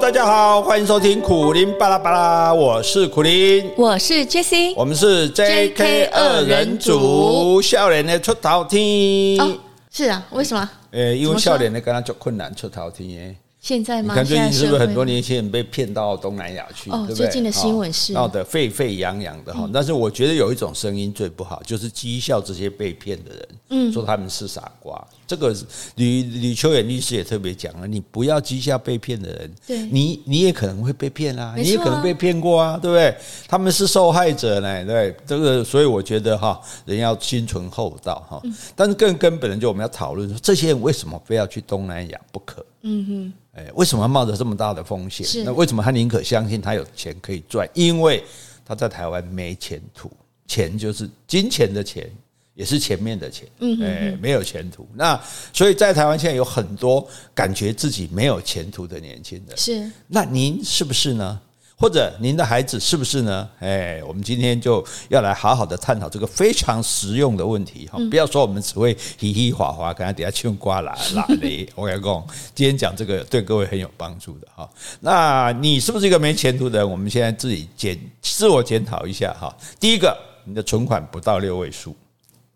大家好，欢迎收听苦林巴拉巴拉，我是苦林，我是 Jessie，我们是 JK 二人组，笑脸的出头天。哦，是啊，为什么？呃，因为笑脸的跟他就困难出头天。现在吗？你看最近是不是很多年轻人被骗到东南亚去？哦，最近的新闻是闹得沸沸扬扬的哈。但是我觉得有一种声音最不好，就是讥笑这些被骗的人，嗯，说他们是傻瓜。这个吕吕秋远律师也特别讲了，你不要讥笑被骗的人，对，你你也可能会被骗啊，你也可能被骗过啊，对不对？他们是受害者呢，对这个，所以我觉得哈，人要心存厚道哈。但是更根本的，就我们要讨论说，这些人为什么非要去东南亚不可？嗯哼。哎，为什么要冒着这么大的风险？那为什么他宁可相信他有钱可以赚？因为他在台湾没前途，钱就是金钱的钱，也是前面的钱。嗯，哎，没有前途。那所以在台湾现在有很多感觉自己没有前途的年轻人。是，那您是不是呢？或者您的孩子是不是呢？哎，我们今天就要来好好的探讨这个非常实用的问题哈！不要说我们只会嘻嘻哈哈，刚才底下呛瓜啦啦的。我跟你讲，今天讲这个对各位很有帮助的哈。那你是不是一个没前途的人？我们现在自己检自我检讨一下哈。第一个，你的存款不到六位数，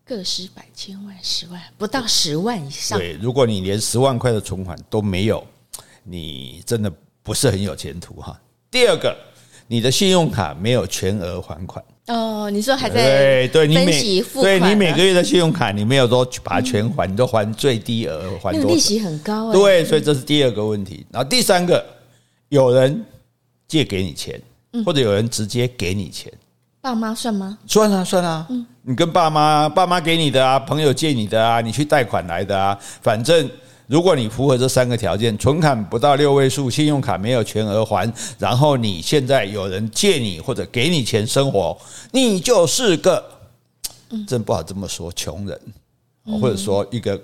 个十百千万十万不到十万以上。对，如果你连十万块的存款都没有，你真的不是很有前途哈。第二个，你的信用卡没有全额还款哦，你说还在对对，你每对你每个月的信用卡你没有说把它全还，你都还最低额还多？利息很高，对，所以这是第二个问题。然后第三个，有人借给你钱，或者有人直接给你钱，爸妈算吗？算啊，算啊。你跟爸妈，爸妈给你的啊，朋友借你的啊，你去贷款来的啊，反正。如果你符合这三个条件，存款不到六位数，信用卡没有全额还，然后你现在有人借你或者给你钱生活，你就是个，真不好这么说，穷人，或者说一个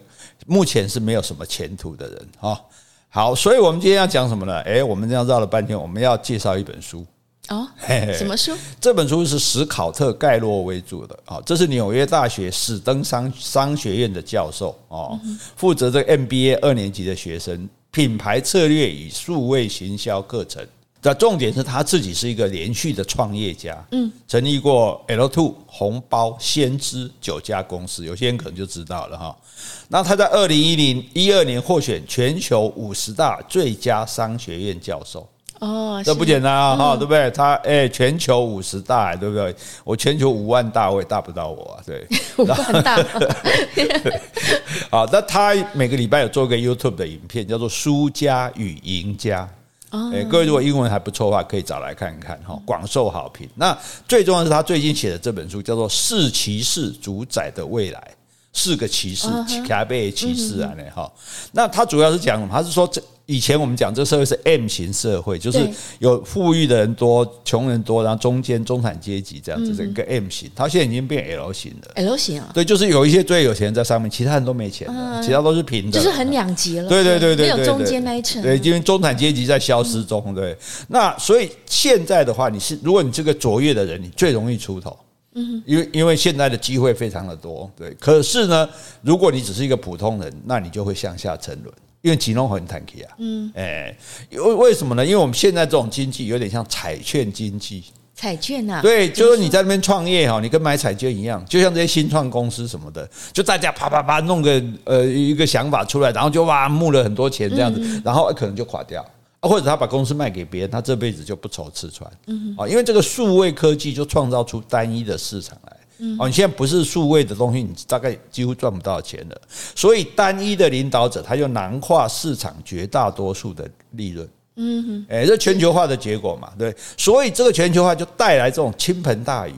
目前是没有什么前途的人啊。好，所以我们今天要讲什么呢？诶，我们这样绕了半天，我们要介绍一本书。哦，什么书？这本书是史考特盖洛为主的啊，这是纽约大学史登商商学院的教授哦，负责这个 MBA 二年级的学生品牌策略与数位行销课程。那重点是他自己是一个连续的创业家，嗯，成立过 L Two 红包先知九家公司，有些人可能就知道了哈。那他在二零一零一二年获选全球五十大最佳商学院教授。哦，这不简单啊，哈，对不对？他哎，全球五十大，对不对？我全球五万大，我也大不到我啊，对，五万大。好，那他每个礼拜有做一个 YouTube 的影片，叫做《输家与赢家》。哎，各位如果英文还不错的话，可以找来看看哈，广受好评。那最重要的是他最近写的这本书，叫做《四骑士主宰的未来》，四个骑士，卡贝骑士啊，那哈。那他主要是讲什么？他是说这。以前我们讲这社会是 M 型社会，就是有富裕的人多，穷人多，然后中间中产阶级这样子，是一个 M 型。它现在已经变 L 型了。L 型啊？对，就是有一些最有钱人在上面，其他人都没钱，其他都是平的，就是很两极了。对对对对，没有中间那一层。对，因为中产阶级在消失中。对，那所以现在的话，你是如果你这个卓越的人，你最容易出头。嗯，因为因为现在的机会非常的多。对，可是呢，如果你只是一个普通人，那你就会向下沉沦。因为金融很短期啊，嗯，哎，为为什么呢？因为我们现在这种经济有点像彩券经济，彩券啊，对，就是你在那边创业哈，你跟买彩券一样，就像这些新创公司什么的，就大家啪啪啪弄个呃一个想法出来，然后就哇募了很多钱这样子，然后可能就垮掉，或者他把公司卖给别人，他这辈子就不愁吃穿，嗯，啊，因为这个数位科技就创造出单一的市场来。哦，你现在不是数位的东西，你大概几乎赚不到钱了。所以单一的领导者，他就囊括市场绝大多数的利润。嗯哼，哎，这全球化的结果嘛，对。所以这个全球化就带来这种倾盆大雨，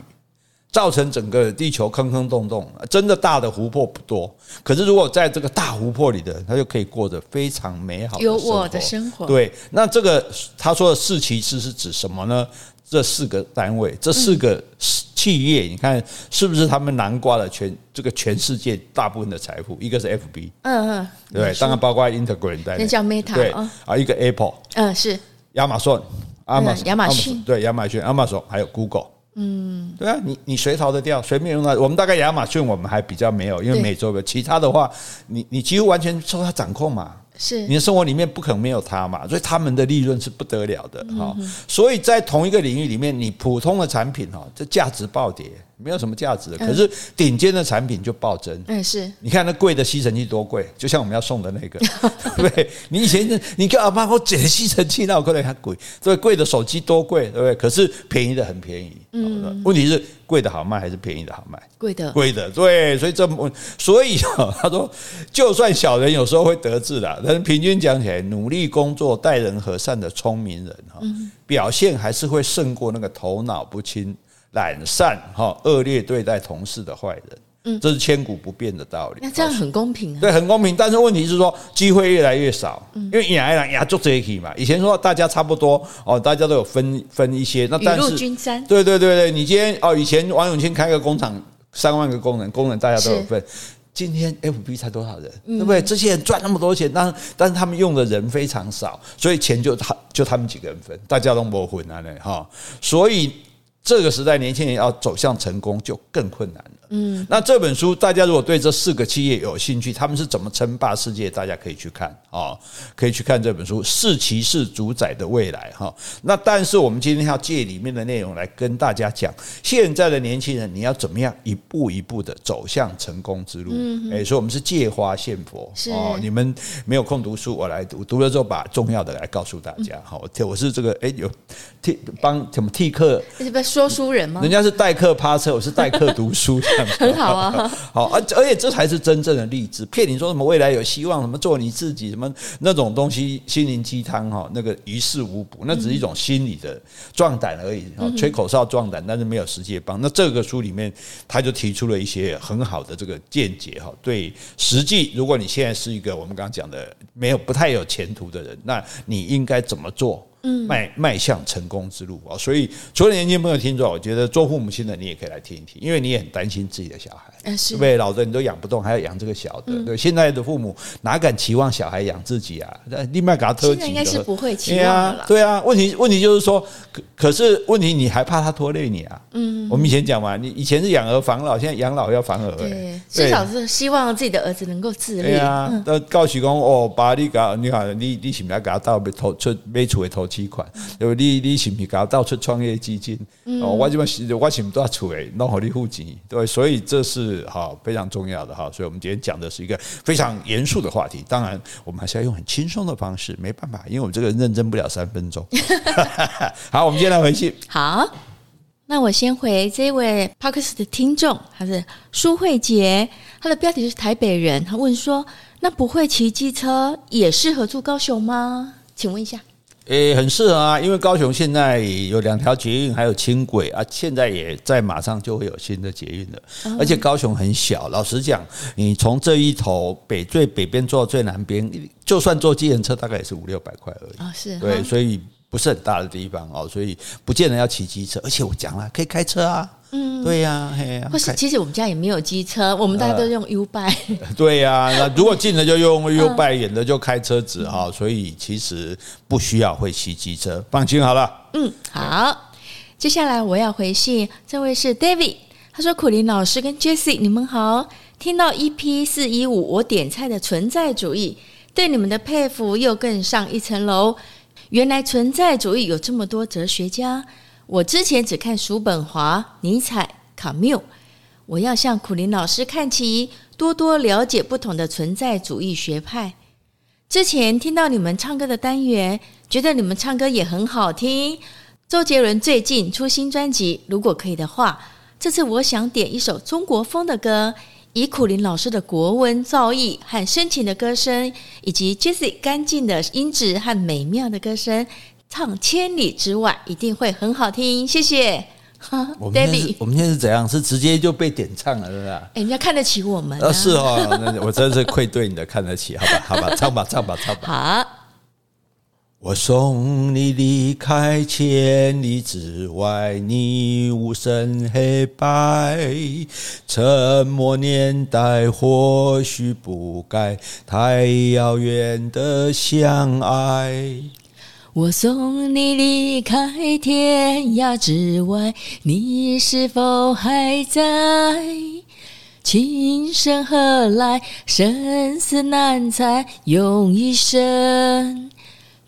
造成整个地球坑坑洞洞。真的大的湖泊不多，可是如果在这个大湖泊里的人，他就可以过着非常美好的生活。有我的生活。对，那这个他说的四骑士是指什么呢？这四个单位，这四个企业，你看是不是他们南瓜了全这个全世界大部分的财富？一个是 FB，嗯嗯，对，当然包括 Instagram 在内，那叫 Meta，对啊，一个 Apple，嗯，是亚马逊，亚马亚马逊，对，亚马逊，亚马逊，还有 Google，嗯，对啊，你你谁逃得掉？谁没用到？我们大概亚马逊我们还比较没有，因为美洲的，其他的话，你你几乎完全受它掌控嘛。是你的生活里面不可能没有它嘛，所以他们的利润是不得了的哈。所以在同一个领域里面，你普通的产品哈，这价值暴跌。没有什么价值的，可是顶尖的产品就暴增。嗯，是。你看那贵的吸尘器多贵，就像我们要送的那个，对 不对？你以前你跟阿妈说捡吸尘器，那我可能还贵。对，贵的手机多贵，对不对？可是便宜的很便宜。嗯。问题是贵的好卖还是便宜的好卖？贵的。贵的，对。所以这么，所以啊 他说，就算小人有时候会得志的，但是平均讲起来，努力工作、待人和善的聪明人哈，表现还是会胜过那个头脑不清。懒散哈，恶劣对待同事的坏人，嗯，这是千古不变的道理。那这样很公平啊？对，很公平。但是问题是说，机会越来越少，嗯因为亚来亚做这一嘛。以前说大家差不多哦，大家都有分分一些。那但是，对对对对，你今天哦，以前王永庆开个工厂，三万个工人，工人大家都有份。今天 FB 才多少人，对不对？这些人赚那么多钱，但但是他们用的人非常少，所以钱就他就他们几个人分，大家都没分啊嘞哈，所以。这个时代，年轻人要走向成功就更困难了。嗯，那这本书大家如果对这四个企业有兴趣，他们是怎么称霸世界，大家可以去看啊，可以去看这本书《是骑士主宰的未来》哈。那但是我们今天要借里面的内容来跟大家讲，现在的年轻人你要怎么样一步一步的走向成功之路？嗯，哎，所以我们是借花献佛哦。你们没有空读书，我来读，读了之后把重要的来告诉大家。好，我是这个哎有替帮什么替客？是不是说书人吗？人家是代课趴车，我是代课读书。很好啊，好，而而且这才是真正的励志，骗你说什么未来有希望，什么做你自己，什么那种东西，心灵鸡汤哈，那个于事无补，那只是一种心理的壮胆而已，吹口哨壮胆，但是没有实际帮。那这个书里面他就提出了一些很好的这个见解哈，对，实际如果你现在是一个我们刚刚讲的没有不太有前途的人，那你应该怎么做？嗯，迈迈向成功之路啊！所以除了年轻朋友听众，我觉得做父母亲的你也可以来听一听，因为你也很担心自己的小孩，对不对？老的你都养不动，还要养这个小的，对。现在的父母哪敢期望小孩养自己啊？那另外给他特级，应该是不会期望了。对啊，问题问题就是说，可可是问题你还怕他拖累你啊？嗯，我们以前讲嘛，你以前是养儿防老，现在养老要防儿。对，至少是希望自己的儿子能够自立。对啊，那告诉公哦，把你搞，你好，你你是不是要给他到被投出被处为投。期款，因为你你是不是搞到处创业基金？哦，我这边我是不要出诶，弄好你户籍，对，所以这是哈非常重要的哈。所以我们今天讲的是一个非常严肃的话题。当然，我们还是要用很轻松的方式，没办法，因为我们这个认真不了三分钟。好，我们今天来回去。好，那我先回这位 Podcast 的听众，他是苏慧杰，他的标题是台北人，他问说：那不会骑机车也适合住高雄吗？请问一下，诶，很适合啊，因为高雄现在有两条捷运，还有轻轨啊，现在也在马上就会有新的捷运了。而且高雄很小，老实讲，你从这一头北最北边坐到最南边，就算坐计程车，大概也是五六百块而已。啊，是对，所以不是很大的地方哦，所以不见得要骑机车。而且我讲了，可以开车啊。嗯，对呀，嘿呀。或是其实我们家也没有机车，我们大家都用 U-Bike。对呀，那如果近的就用 U-Bike，远的就开车子哈。所以其实不需要会骑机车，放心好了。嗯，好。接下来我要回信，这位是 David，他说：“苦林老师跟 Jessie，你们好。听到 EP 四一五，我点菜的存在主义，对你们的佩服又更上一层楼。原来存在主义有这么多哲学家。”我之前只看叔本华、尼采、卡缪，我要向苦林老师看齐，多多了解不同的存在主义学派。之前听到你们唱歌的单元，觉得你们唱歌也很好听。周杰伦最近出新专辑，如果可以的话，这次我想点一首中国风的歌，以苦苓老师的国文造诣和深情的歌声，以及 Jessie 干净的音质和美妙的歌声。唱千里之外一定会很好听，谢谢。我们 现在我们现在是怎样？是直接就被点唱了，是不是？哎，人家看得起我们啊！是哦，那我真是愧对你的看得起，好吧，好吧，唱吧，唱吧，唱吧。好，我送你离开千里之外，你无声黑白，沉默年代或许不该，太遥远的相爱。我送你离开天涯之外，你是否还在？情深何来？生死难猜，用一生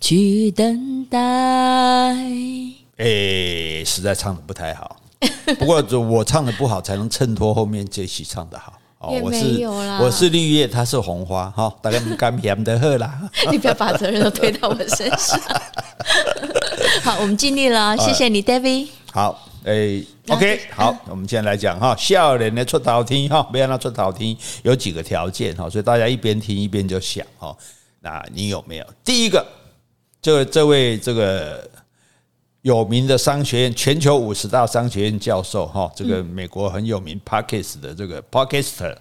去等待。哎，实在唱的不太好。不过，我唱的不好，才能衬托后面这期唱的好。也没有啦，我是绿叶，他是红花，哈，大家干甜的喝啦。你不要把责任都推到我身上。好，我们尽力了，谢谢你，David。好，哎，OK，好，我们现在来讲哈，笑脸的出头天哈，不要让他出头天，有几个条件哈，所以大家一边听一边就想哈，那你有没有？第一个，这这位这个。有名的商学院，全球五十大商学院教授哈，这个美国很有名 Podcast 的这个 Podcaster，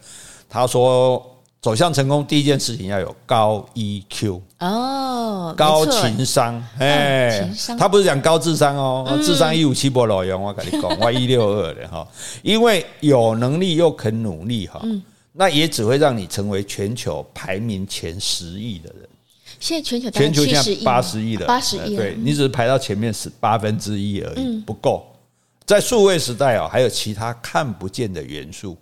他说走向成功第一件事情要有高 EQ 哦，高情商，哎，他不是讲高智商哦，智商一五七不老用，我跟你讲，我 一六二的哈，因为有能力又肯努力哈，那也只会让你成为全球排名前十亿的人。现在全球全球现在八十亿了，八十亿，对，你只是排到前面十八分之一而已，不够。在数位时代啊，还有其他看不见的元素，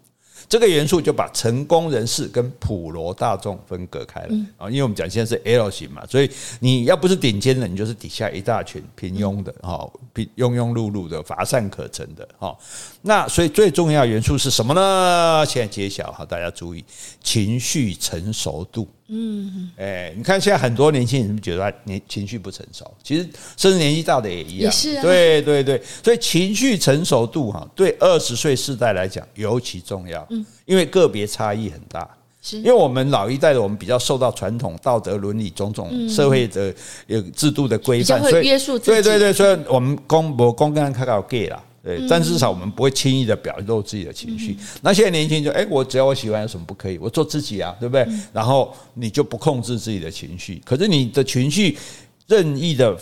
这个元素就把成功人士跟普罗大众分隔开了啊。因为我们讲现在是 L 型嘛，所以你要不是顶尖的，你就是底下一大群平庸的哈，平庸庸碌碌的乏善可陈的哈。那所以最重要元素是什么呢？现在揭晓哈，大家注意，情绪成熟度。嗯，哎，你看现在很多年轻人觉得年情绪不成熟？其实甚至年纪大的也一样。也是啊。对对对，所以情绪成熟度哈，对二十岁世代来讲尤其重要。嗯，因为个别差异很大。是，因为我们老一代的我们比较受到传统道德伦理种种社会的有制度的规范，所以约束。对对对，所以我们公我公跟他搞 gay 啦。对，但至少我们不会轻易的表露自己的情绪。那现在年轻人就，哎，我只要我喜欢，有什么不可以？我做自己啊，对不对？然后你就不控制自己的情绪，可是你的情绪任意的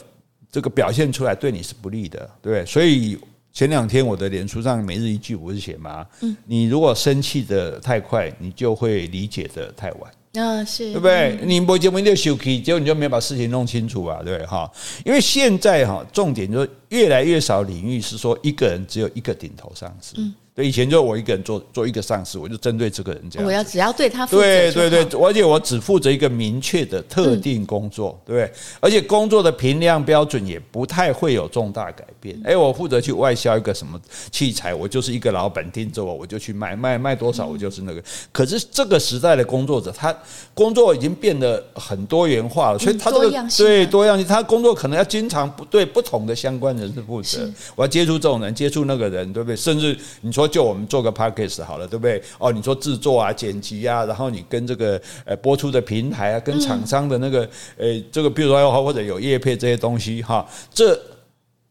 这个表现出来，对你是不利的，对不对？所以前两天我的脸书上每日一句不是写吗？你如果生气的太快，你就会理解的太晚。啊，是对不对？你不结婚就休息，结果你就没有把事情弄清楚啊，对不对？哈，因为现在哈，重点就是越来越少领域是说一个人只有一个顶头上司。嗯以前就我一个人做做一个上司，我就针对这个人这样。我要只要对他负责。对对对，而且我只负责一个明确的特定工作，对不对？而且工作的评量标准也不太会有重大改变。哎，我负责去外销一个什么器材，我就是一个老板盯着我，我就去卖卖卖多少，我就是那个。可是这个时代的工作者，他工作已经变得很多元化了，所以他这个对多样性，他工作可能要经常不对不同的相关人士负责。我要接触这种人，接触那个人，对不对？甚至你说。就我们做个 podcast 好了，对不对？哦，你说制作啊、剪辑啊，然后你跟这个呃播出的平台啊，跟厂商的那个呃这个，比如说或者有业配这些东西哈，这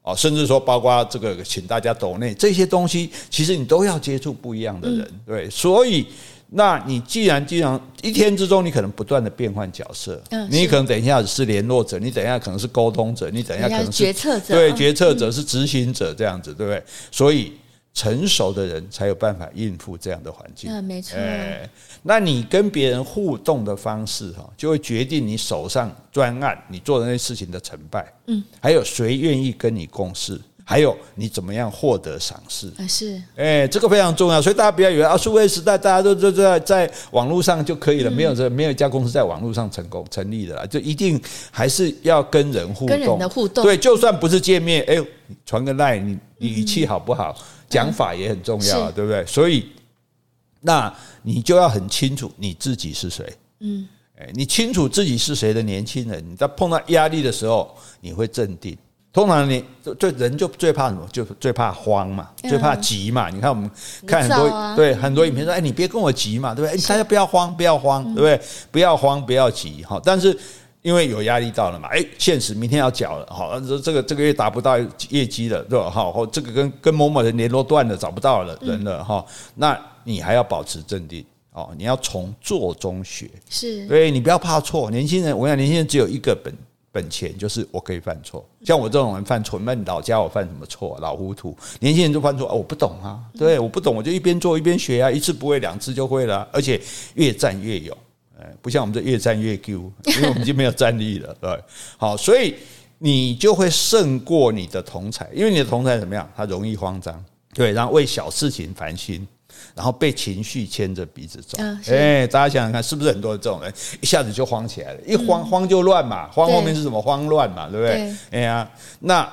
哦，甚至说包括这个请大家抖内这些东西，其实你都要接触不一样的人，对，所以那你既然既然一天之中你可能不断的变换角色，你可能等一下是联络者，你等一下可能是沟通者，你等一下可能是决策者，对，决策者是执行者这样子，对不对？所以。成熟的人才有办法应付这样的环境。嗯，没错。哎，那你跟别人互动的方式哈，就会决定你手上专案你做的那些事情的成败。嗯，还有谁愿意跟你共事，还有你怎么样获得赏识。啊，是。哎，这个非常重要，所以大家不要以为啊，数位时代大家都都在在网络上就可以了，没有这没有一家公司在网络上成功成立的啦，就一定还是要跟人互动。跟人的互动。对，就算不是见面，哎，传个 line，你你语气好不好？讲法也很重要，对不对？所以，那你就要很清楚你自己是谁。嗯，哎，你清楚自己是谁的年轻人，你在碰到压力的时候，你会镇定。通常你最人就最怕什么？就最怕慌嘛，最怕急嘛。你看我们看很多对很多影片说，哎，你别跟我急嘛，对不对？大家不要慌，不要慌，对不对？不要慌，不要急。哈，但是。因为有压力到了嘛，哎，现实明天要缴了，好，这这个这个月达不到业绩了，对吧？好，或这个跟跟某某人联络断了，找不到了人了，哈，那你还要保持镇定哦，你要从做中学，是，所以，你不要怕错。年轻人，我想年轻人只有一个本本钱，就是我可以犯错。像我这种人犯错，那你老家我犯什么错？老糊涂。年轻人就犯错，哦，我不懂啊，对，我不懂，我就一边做一边学啊，一次不会，两次就会了，而且越战越勇。不像我们这越战越 Q，因为我们就没有战力了，对，好，所以你就会胜过你的同才，因为你的同才怎么样？他容易慌张，对，然后为小事情烦心，然后被情绪牵着鼻子走。嗯，哎，大家想想看，是不是很多这种人一下子就慌起来了？一慌慌就乱嘛，慌后面是什么？慌乱嘛，对不对？哎呀，那。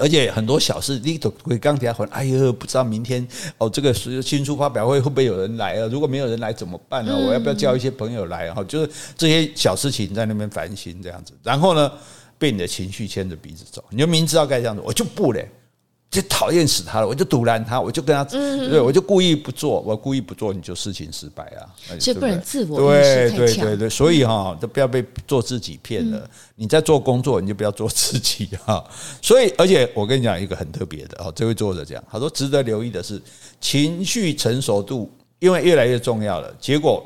而且很多小事，你都会刚提到，哎呦，不知道明天哦，这个是新书发表会会不会有人来啊？如果没有人来怎么办呢？我要不要叫一些朋友来？哈，就是这些小事情在那边烦心这样子，然后呢，被你的情绪牵着鼻子走，你就明知道该这样子，我就不嘞。就讨厌死他了，我就堵拦他，我就跟他，对，我就故意不做，我故意不做，你就事情失败啊。所以不能自我对对对对，所以哈，都不要被做自己骗了。你在做工作，你就不要做自己哈。所以，而且我跟你讲一个很特别的哦，这位作者讲，他说值得留意的是情绪成熟度，因为越来越重要了。结果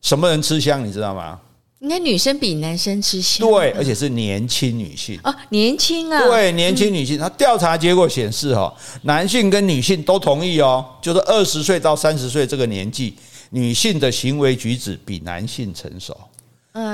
什么人吃香，你知道吗？应该女生比男生吃香，对，而且是年轻女性。哦，年轻啊，对，年轻女性，她调查结果显示，哈，男性跟女性都同意哦，就是二十岁到三十岁这个年纪，女性的行为举止比男性成熟。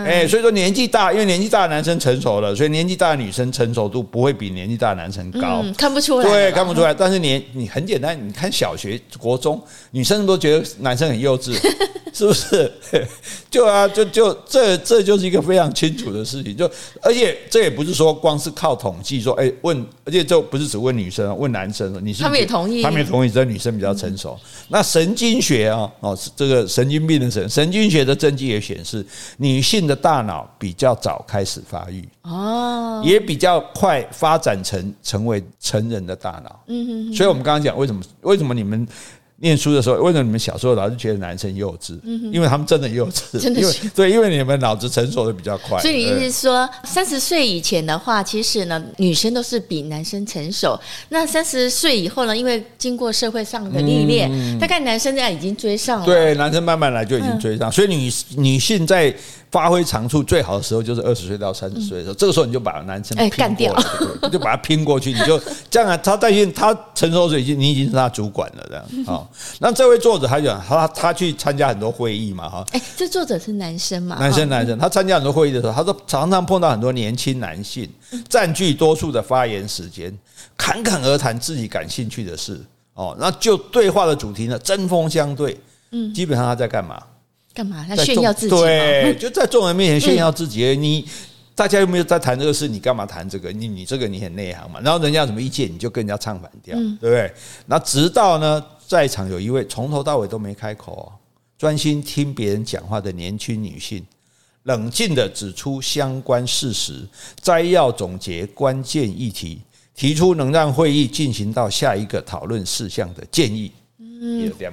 哎，所以说年纪大，因为年纪大的男生成熟了，所以年纪大的女生成熟度不会比年纪大的男生高，嗯、看不出来。对，看不出来。但是你你很简单，你看小学、国中，女生都觉得男生很幼稚，是不是？就啊，就就这这就是一个非常清楚的事情。就而且这也不是说光是靠统计说，哎，问，而且这不是只问女生，问男生，你是，是他们也同意，他们也同意，这女生比较成熟。嗯、那神经学啊，哦，这个神经病的神，神经学的证据也显示，女性。性的大脑比较早开始发育哦，也比较快发展成成为成人的大脑。嗯哼，所以我们刚刚讲为什么为什么你们。念书的时候，为什么你们小时候老是觉得男生幼稚？嗯因为他们真的幼稚，真的是对，因为你们脑子成熟的比较快。所以你意思是说，三十岁以前的话，其实呢，女生都是比男生成熟。那三十岁以后呢，因为经过社会上的历练，大概男生这样已经追上了。对，男生慢慢来就已经追上。所以女女性在发挥长处最好的时候，就是二十岁到三十岁的时候。这个时候你就把男生哎干掉，就把他拼过去，你就这样啊。他在线，他成熟时已经你已经是他主管了，这样啊。那这位作者他讲，他他去参加很多会议嘛，哈。哎，这作者是男生嘛？男生，男生。他参加很多会议的时候，他说常常碰到很多年轻男性，占据多数的发言时间，侃侃而谈自己感兴趣的事。哦，那就对话的主题呢，针锋相对。嗯，基本上他在干嘛？干嘛？他炫耀自己？对，就在众人面前炫耀自己。你。大家又没有在谈这个事？你干嘛谈这个？你你这个你很内行嘛？然后人家有什么意见，你就跟人家唱反调，对不对？那直到呢，在场有一位从头到尾都没开口，专心听别人讲话的年轻女性，冷静的指出相关事实，摘要总结关键议题，提出能让会议进行到下一个讨论事项的建议。嗯，这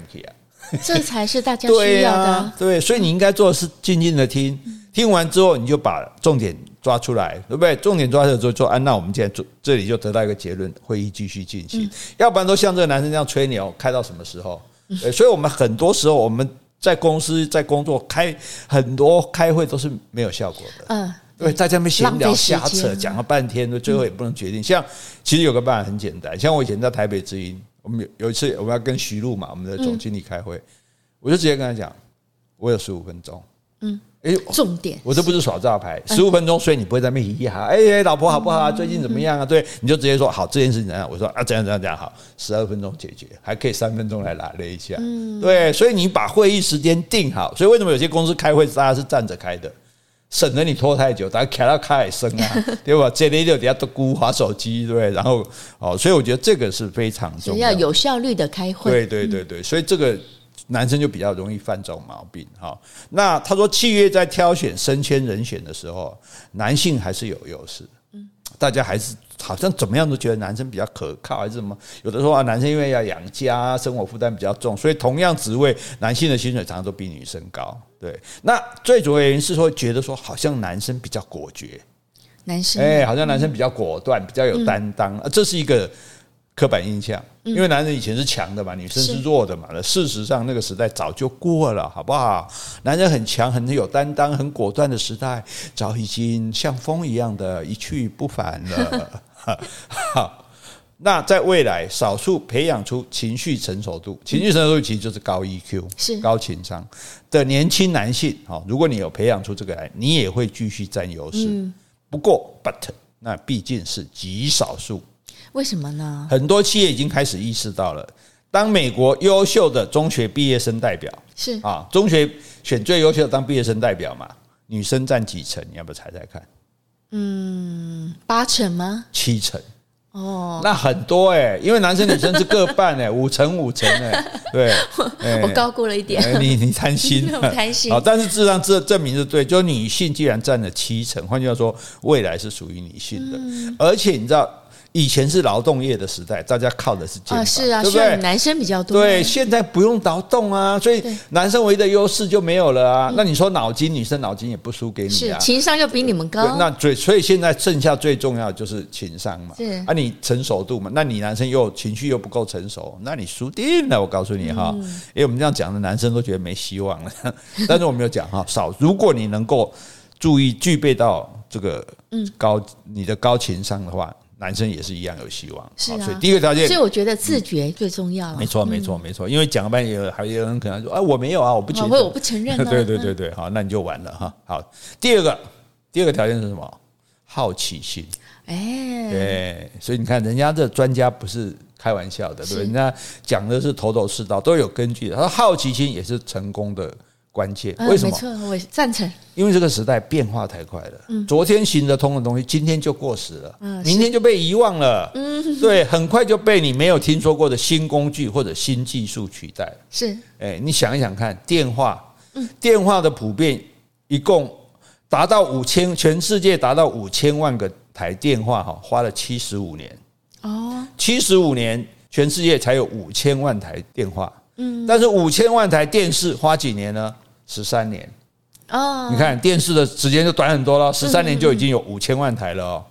才是大家需要的。对，所以你应该做的是静静的听，听完之后你就把重点。抓出来，对不对？重点抓出来之后说，啊，那我们现在做这里就得到一个结论，会议继续进行。要不然都像这个男生这样吹牛，开到什么时候？所以，我们很多时候我们在公司在工作开很多开会都是没有效果的。嗯，对，大家们闲聊瞎扯，讲了半天，最后也不能决定。像其实有个办法很简单，像我以前在台北之音，我们有有一次我们要跟徐璐嘛，我们的总经理开会，我就直接跟他讲，我有十五分钟。嗯。哎，重点，我这不是耍诈牌，十五分钟，所以你不会在那边嘻嘻哈哈。哎，老婆好不好啊？最近怎么样啊？对，你就直接说好，这件事情怎样？我说啊，怎样怎样怎样好，十二分钟解决，还可以三分钟来拉了一下。对，所以你把会议时间定好。所以为什么有些公司开会大家是站着开的，省得你拖太久，大家开到开海声啊，对吧？这里就底下都孤划手机，对，然后哦，所以我觉得这个是非常重要，要有效率的开会。对对对对，所以这个。男生就比较容易犯这种毛病哈。那他说，契约在挑选升迁人选的时候，男性还是有优势。嗯，大家还是好像怎么样都觉得男生比较可靠，还是什么？有的说啊，男生因为要养家，生活负担比较重，所以同样职位，男性的薪水常常都比女生高。对，那最主要原因是说，觉得说好像男生比较果决，男生哎，好像男生比较果断，比较有担当啊，这是一个。刻板印象，因为男人以前是强的嘛，女生是弱的嘛。那事实上，那个时代早就过了，好不好？男人很强、很有担当、很果断的时代，早已经像风一样的一去不返了。好，那在未来，少数培养出情绪成熟度，情绪成熟度其实就是高 EQ，是高情商的年轻男性。好，如果你有培养出这个来，你也会继续占优势。不过，but 那毕竟是极少数。为什么呢？很多企业已经开始意识到了，当美国优秀的中学毕业生代表是啊，中学选最优秀的当毕业生代表嘛，女生占几成？你要不要猜猜看？嗯，八成吗？七成。哦，那很多哎、欸，因为男生女生是各半哎、欸，五成五成哎、欸，对，我高估了一点，欸、你你贪心，我贪心。好，但是事实上这证明是对，就女性既然占了七成，换句话说，未来是属于女性的，嗯、而且你知道。以前是劳动业的时代，大家靠的是肩膀，啊是啊，对不对？男生比较多。对，现在不用劳动啊，所以男生唯一的优势就没有了啊。那你说脑筋，女生脑筋也不输给你啊。是，情商又比你们高。那最所以现在剩下最重要的就是情商嘛。是啊，你成熟度嘛，那你男生又情绪又不够成熟，那你输定了。我告诉你哈，因为我们这样讲的男生都觉得没希望了。但是我没有讲哈，少如果你能够注意具备到这个高你的高情商的话。男生也是一样有希望，是啊。所以第一个条件，所以我觉得自觉最重要。没错，没错，没错。因为讲了半天，有还有人可能说：“啊，我没有啊，我不承认，我不承认。”对对对对，好，那你就完了哈。好，第二个，第二个条件是什么？好奇心。哎，对，所以你看，人家这专家不是开玩笑的，对？人家讲的是头头是道，都有根据的。他说，好奇心也是成功的。关键为什么？没错，我赞成。因为这个时代变化太快了，昨天行得通的东西，今天就过时了，明天就被遗忘了。嗯，对，很快就被你没有听说过的新工具或者新技术取代。是，哎，你想一想看，电话，电话的普遍一共达到五千，全世界达到五千万个台电话，哈，花了七十五年。哦，七十五年，全世界才有五千万台电话。嗯，但是五千万台电视花几年呢？十三年哦，你看电视的时间就短很多了，十三年就已经有五千万台了哦。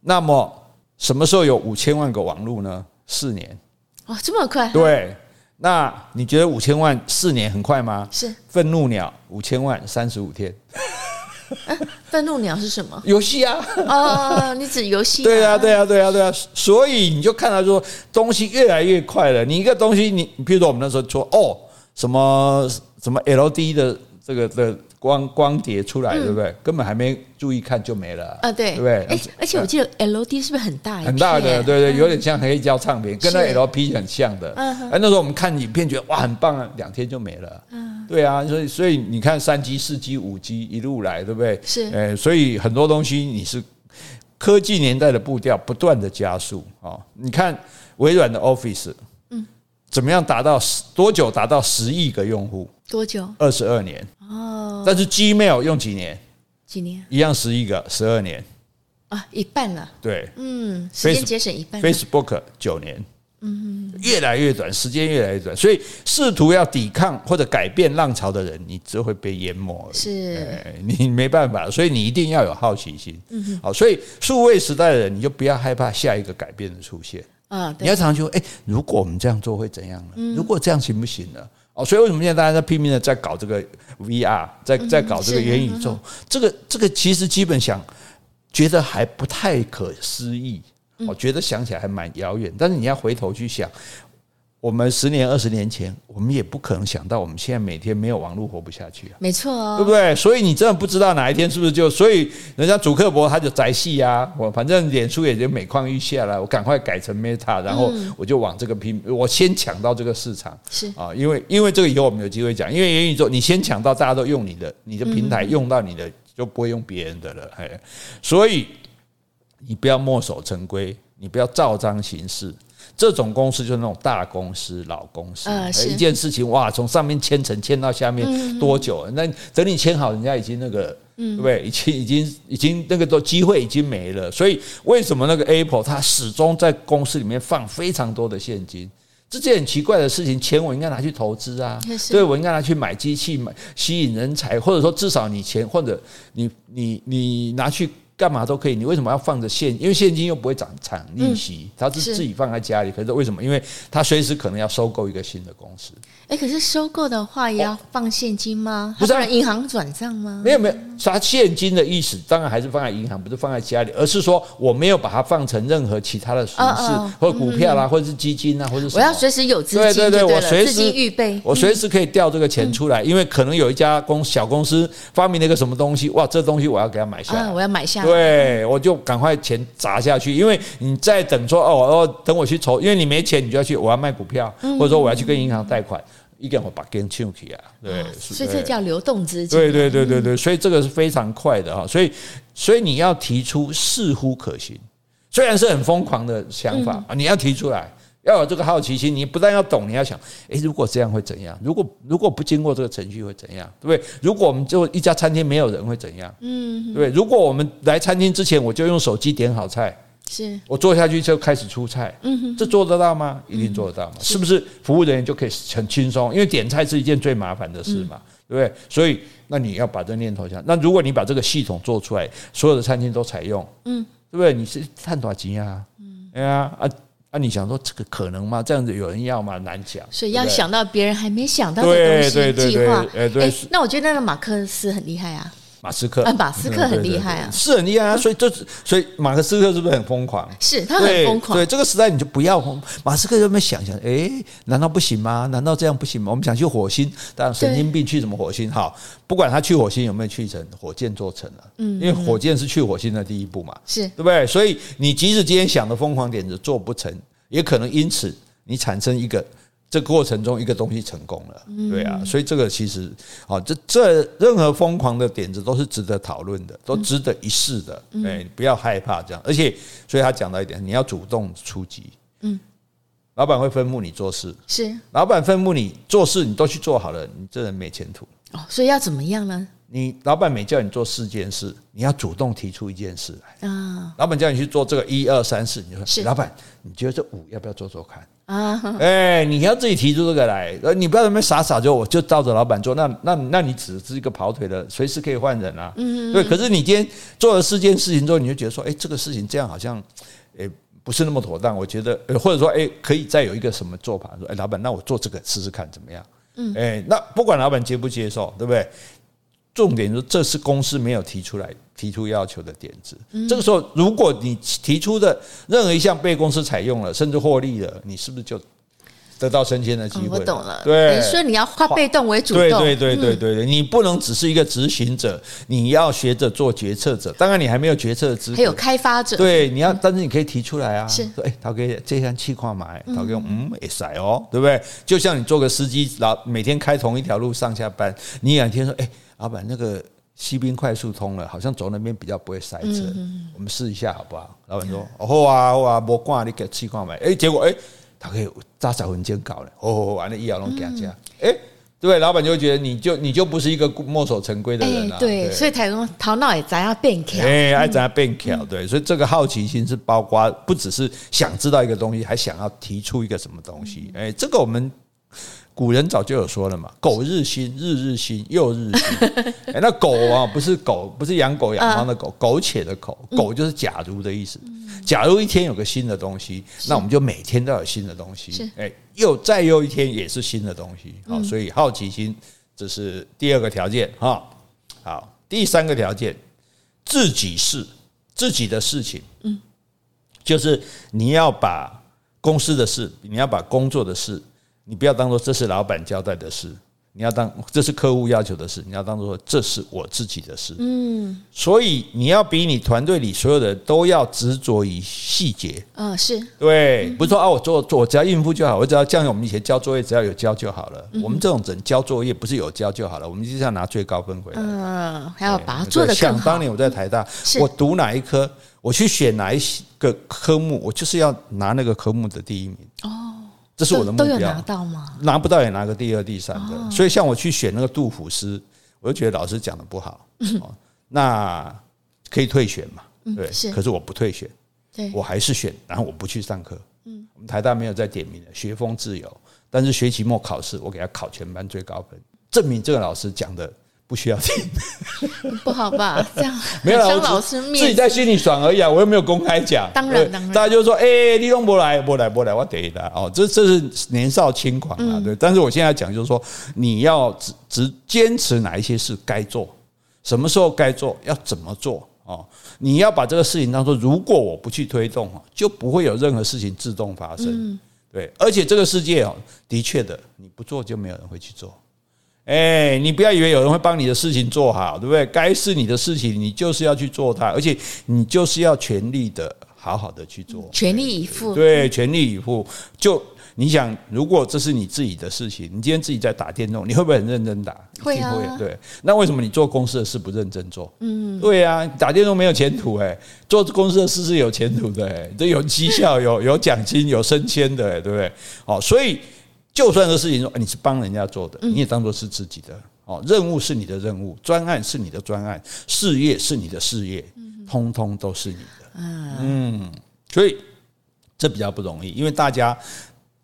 那么什么时候有五千万个网络呢？四年哦，这么快？对，那你觉得五千万四年很快吗？是。愤怒鸟五千万三十五天。愤怒鸟是什么？游戏啊！哦，你指游戏？对啊，对啊，对啊，对啊。所以你就看到说，东西越来越快了。你一个东西，你比如说我们那时候说哦，什么？什么 LED 的这个的光光碟出来，对不对？根本还没注意看就没了啊！对，对不对？哎，而且我记得 LED 是不是很大？很大的，对对，有点像黑胶唱片，跟那 LP 很像的。哎，那时候我们看影片觉得哇，很棒啊，两天就没了。嗯，对啊，所以所以你看三 G、四 G、五 G 一路来，对不对？是，哎，所以很多东西你是科技年代的步调不断的加速啊！你看微软的 Office，嗯，怎么样达到多久达到十亿个用户？多久？二十二年哦。但是 Gmail 用几年？几年？一样十亿个，十二年啊，一半了。对，嗯，时间节省一半。Facebook 九年，嗯，越来越短，时间越来越短。所以试图要抵抗或者改变浪潮的人，你只会被淹没。是，你没办法，所以你一定要有好奇心。嗯，好，所以数位时代的人，你就不要害怕下一个改变的出现啊。你要常常说，哎，如果我们这样做会怎样呢？如果这样行不行呢？哦，所以为什么现在大家在拼命的在搞这个 VR，在在搞这个元宇宙？这个这个其实基本想觉得还不太可思议，我觉得想起来还蛮遥远。但是你要回头去想。我们十年、二十年前，我们也不可能想到，我们现在每天没有网络活不下去啊。没错哦，对不对？所以你真的不知道哪一天是不是就……所以人家主克伯他就宅系啊，我反正脸书也就每况愈下了，我赶快改成 Meta，然后我就往这个拼，我先抢到这个市场是啊，因为因为这个以后我们有机会讲，因为元宇宙你先抢到，大家都用你的，你的平台用到你的就不会用别人的了，哎，所以你不要墨守成规，你不要照章行事。这种公司就是那种大公司、老公司，一件事情哇，从上面签成签到下面多久？那等你签好，人家已经那个，对不对？已经、已经、已经那个都机会已经没了。所以为什么那个 Apple 它始终在公司里面放非常多的现金？这件很奇怪的事情，钱我应该拿去投资啊，对，我应该拿去买机器、买吸引人才，或者说至少你钱或者你你你拿去。干嘛都可以，你为什么要放着现？因为现金又不会涨产利息，它是自己放在家里。可是为什么？因为他随时可能要收购一个新的公司。哎，可是收购的话也要放现金吗？不是银行转账吗？没有没有，他现金的意思当然还是放在银行，不是放在家里，而是说我没有把它放成任何其他的形式，或股票啦，或者是基金啊，或者。我要随时有资金，对对对，我随时预备，我随时可以调这个钱出来，因为可能有一家公小公司发明了一个什么东西，哇，这东西我要给它买下来，我要买下来。对，我就赶快钱砸下去，因为你再等说哦哦，等我去筹，因为你没钱，你就要去我要卖股票，或者说我要去跟银行贷款。一定我把钱抢起啊，对，哦、所以这叫流动资金。对对对对对，所以这个是非常快的哈，所以所以你要提出似乎可行，虽然是很疯狂的想法啊，你要提出来，要有这个好奇心，你不但要懂，你要想，诶，如果这样会怎样？如果如果不经过这个程序会怎样？对不对？如果我们就一家餐厅没有人会怎样？嗯，对，如果我们来餐厅之前我就用手机点好菜。是我坐下去就开始出菜，嗯哼，这做得到吗？一定做得到嘛？是不是服务人员就可以很轻松？因为点菜是一件最麻烦的事嘛，对不对？所以那你要把这念头想，那如果你把这个系统做出来，所有的餐厅都采用，嗯，对不对？你是赚多少钱啊？嗯，对啊，啊啊！你想说这个可能吗？这样子有人要吗？难讲。所以要想到别人还没想到的东西计划。哎，对，那我觉得那个马克思很厉害啊。马斯克，马斯克很厉害啊，是很厉害啊，所以这所以马克思克是不是很疯狂？是他很疯狂。对这个时代，你就不要马斯克有没有想想？哎，难道不行吗？难道这样不行吗？我们想去火星，当然神经病去什么火星？好，不管他去火星有没有去成，火箭做成了，嗯，因为火箭是去火星的第一步嘛，是对不对？所以你即使今天想的疯狂点子做不成，也可能因此你产生一个。这个过程中，一个东西成功了，对啊，所以这个其实，啊，这这任何疯狂的点子都是值得讨论的，都值得一试的，哎，不要害怕这样。而且，所以他讲到一点，你要主动出击，嗯，老板会吩咐你做事，是，老板吩咐你做事，你都去做好了，你这人没前途。哦，所以要怎么样呢？你老板每叫你做四件事，你要主动提出一件事来。啊。老板叫你去做这个一二三四，你就说，老板，你觉得这五要不要做做看？啊，哎，你要自己提出这个来，呃，你不要那么傻傻就我就照着老板做，那那那你只是一个跑腿的，随时可以换人啊。嗯，对。可是你今天做了四件事情之后，你就觉得说，哎，这个事情这样好像，哎，不是那么妥当。我觉得，或者说，哎，可以再有一个什么做法？说，哎，老板，那我做这个试试看怎么样？嗯，哎，那不管老板接不接受，对不对？重点是，这是公司没有提出来、提出要求的点子。这个时候，如果你提出的任何一项被公司采用了，甚至获利了，你是不是就得到升迁的机会？我懂了。对，所以你要化被动为主动。对对对对对对，你不能只是一个执行者，你要学着做决策者。当然，你还没有决策的资格。还有开发者。对，你要，但是你可以提出来啊。是。哎，陶哥这项气矿买，他给嗯，哎塞哦，对不对？就像你做个司机，老每天开同一条路上下班，你两天说，哎。老板，那个西滨快速通了，好像走那边比较不会塞车，我们试一下好不好？老板说：“哦好啊好啊，莫挂你给气矿买。”哎，结果哎，他可以扎小文件搞了，哦，完了医药龙给他加，哎，对，老板就会觉得你就你就不是一个墨守成规的人了。对，所以台中头脑也咱要变巧，哎，爱咱要变巧，对，所以这个好奇心是包括不只是想知道一个东西，还想要提出一个什么东西。哎，这个我们。古人早就有说了嘛，苟日新，日日新，又日新。哎，那苟啊，不是狗，不是养狗养猫的狗，苟且的苟，苟就是假如的意思。假如一天有个新的东西，那我们就每天都有新的东西。哎，又再又一天也是新的东西。好，所以好奇心这是第二个条件哈。好，第三个条件，自己事，自己的事情，嗯，就是你要把公司的事，你要把工作的事。你不要当做这是老板交代的事，你要当这是客户要求的事，你要当做这是我自己的事。嗯，所以你要比你团队里所有的人都要执着于细节。嗯，是对，不是说啊，我做做我只要应付就好，我只要像我们以前交作业，只要有交就好了。我们这种人交作业不是有交就好了，我们就是要拿最高分回来。嗯，还要把它做得更好。想当年我在台大，我读哪一科，我去选哪一个科目，我就是要拿那个科目的第一名。哦。这是我的目标。都有拿到吗？拿不到也拿个第二、第三的。所以像我去选那个杜甫诗，我就觉得老师讲的不好。那可以退选嘛？对，可是我不退选，我还是选，然后我不去上课。我们台大没有在点名的，学风自由。但是学期末考试，我给他考全班最高分，证明这个老师讲的。不需要听，不好吧？这样没有老师自己在心里爽而已啊！我又没有公开讲。当然，当然，大家就说：“哎，李东博来，不来，不来，我得的哦。”这这是年少轻狂啊，对。但是我现在讲就是说，你要只只坚持哪一些事该做，什么时候该做，要怎么做哦？你要把这个事情当做，如果我不去推动，就不会有任何事情自动发生。对，而且这个世界哦，的确的，你不做就没有人会去做。哎，你不要以为有人会帮你的事情做好，对不对？该是你的事情，你就是要去做它，而且你就是要全力的、好好的去做，全力以赴。对，全力以赴。就你想，如果这是你自己的事情，你今天自己在打电动，你会不会很认真打？会啊。对。那为什么你做公司的事不认真做？嗯，对啊，打电动没有前途哎，做公司的事是有前途的哎，这有绩效、有有奖金、有升迁的哎，对不对？哦，所以。就算这事情说你是帮人家做的，你也当做是自己的哦。任务是你的任务，专案是你的专案，事业是你的事业，通通都是你的。嗯，所以这比较不容易，因为大家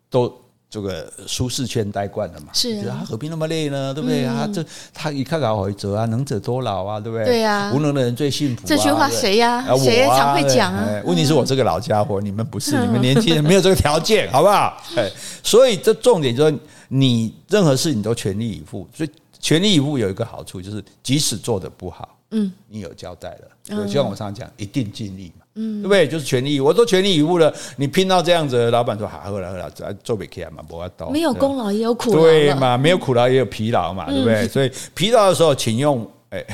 都。这个舒适圈待惯了嘛？是啊，他何必那么累呢？对不对？啊这他一看到回折啊，能者多劳啊，对不对？对呀，无能的人最幸福。这句话谁呀？谁常会讲啊？问题是我这个老家伙，你们不是，你们年轻人没有这个条件，好不好？哎，所以这重点就是，你任何事你都全力以赴。所以全力以赴有一个好处，就是即使做的不好，嗯，你有交代了。就像我常常讲，一定尽力嘛。嗯，对不对？就是全力以赴，我都全力以赴了。你拼到这样子，老板说好，好了好了，做不起来嘛，不要刀。没有功劳也有苦劳，对嘛？没有苦劳也有疲劳嘛，对不对？所以疲劳的时候，请用。哎，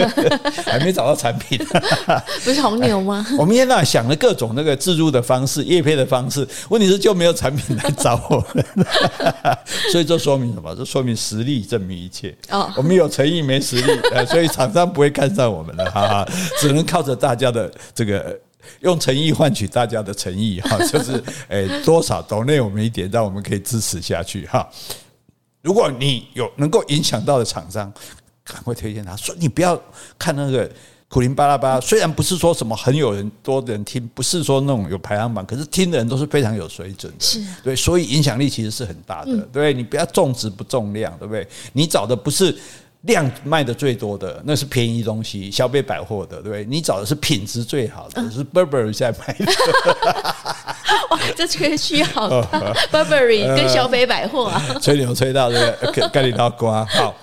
还没找到产品，不是红牛吗？我们现在想了各种那个自助的方式、叶配的方式，问题是就没有产品来找我们，所以这说明什么？这说明实力证明一切。哦，我们有诚意没实力，所以厂商不会看上我们的，哈哈，只能靠着大家的这个用诚意换取大家的诚意，哈，就是哎多少 donate 我们一点，让我们可以支持下去，哈。如果你有能够影响到的厂商。赶快推荐他，说你不要看那个苦林巴拉巴，虽然不是说什么很有人多的人听，不是说那种有排行榜，可是听的人都是非常有水准的，是对，所以影响力其实是很大的。对，你不要重质不重量，对不对？你找的不是量卖的最多的，那是便宜东西，消费百货的，对不对？你找的是品质最好的，是 Burberry 在卖的。哇，这吹嘘好 Burberry 跟小北百货啊，吹牛吹到这个盖里刀瓜好。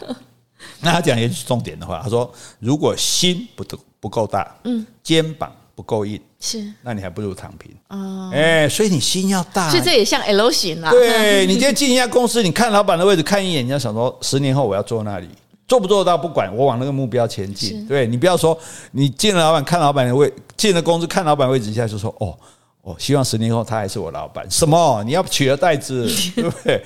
那他讲一句重点的话，他说：“如果心不够不够大，嗯，肩膀不够硬，是，那你还不如躺平哦。哎，所以你心要大，所以这也像 L 型啦。对，你今天进一家公司，你看老板的位置看一眼，你要想说十年后我要坐那里，做不做得到不管，我往那个目标前进。对，你不要说你进了老板看老板的位，进了公司看老板位置一下就说哦。”我希望十年后他还是我老板。什么？你要取而代之，对不对？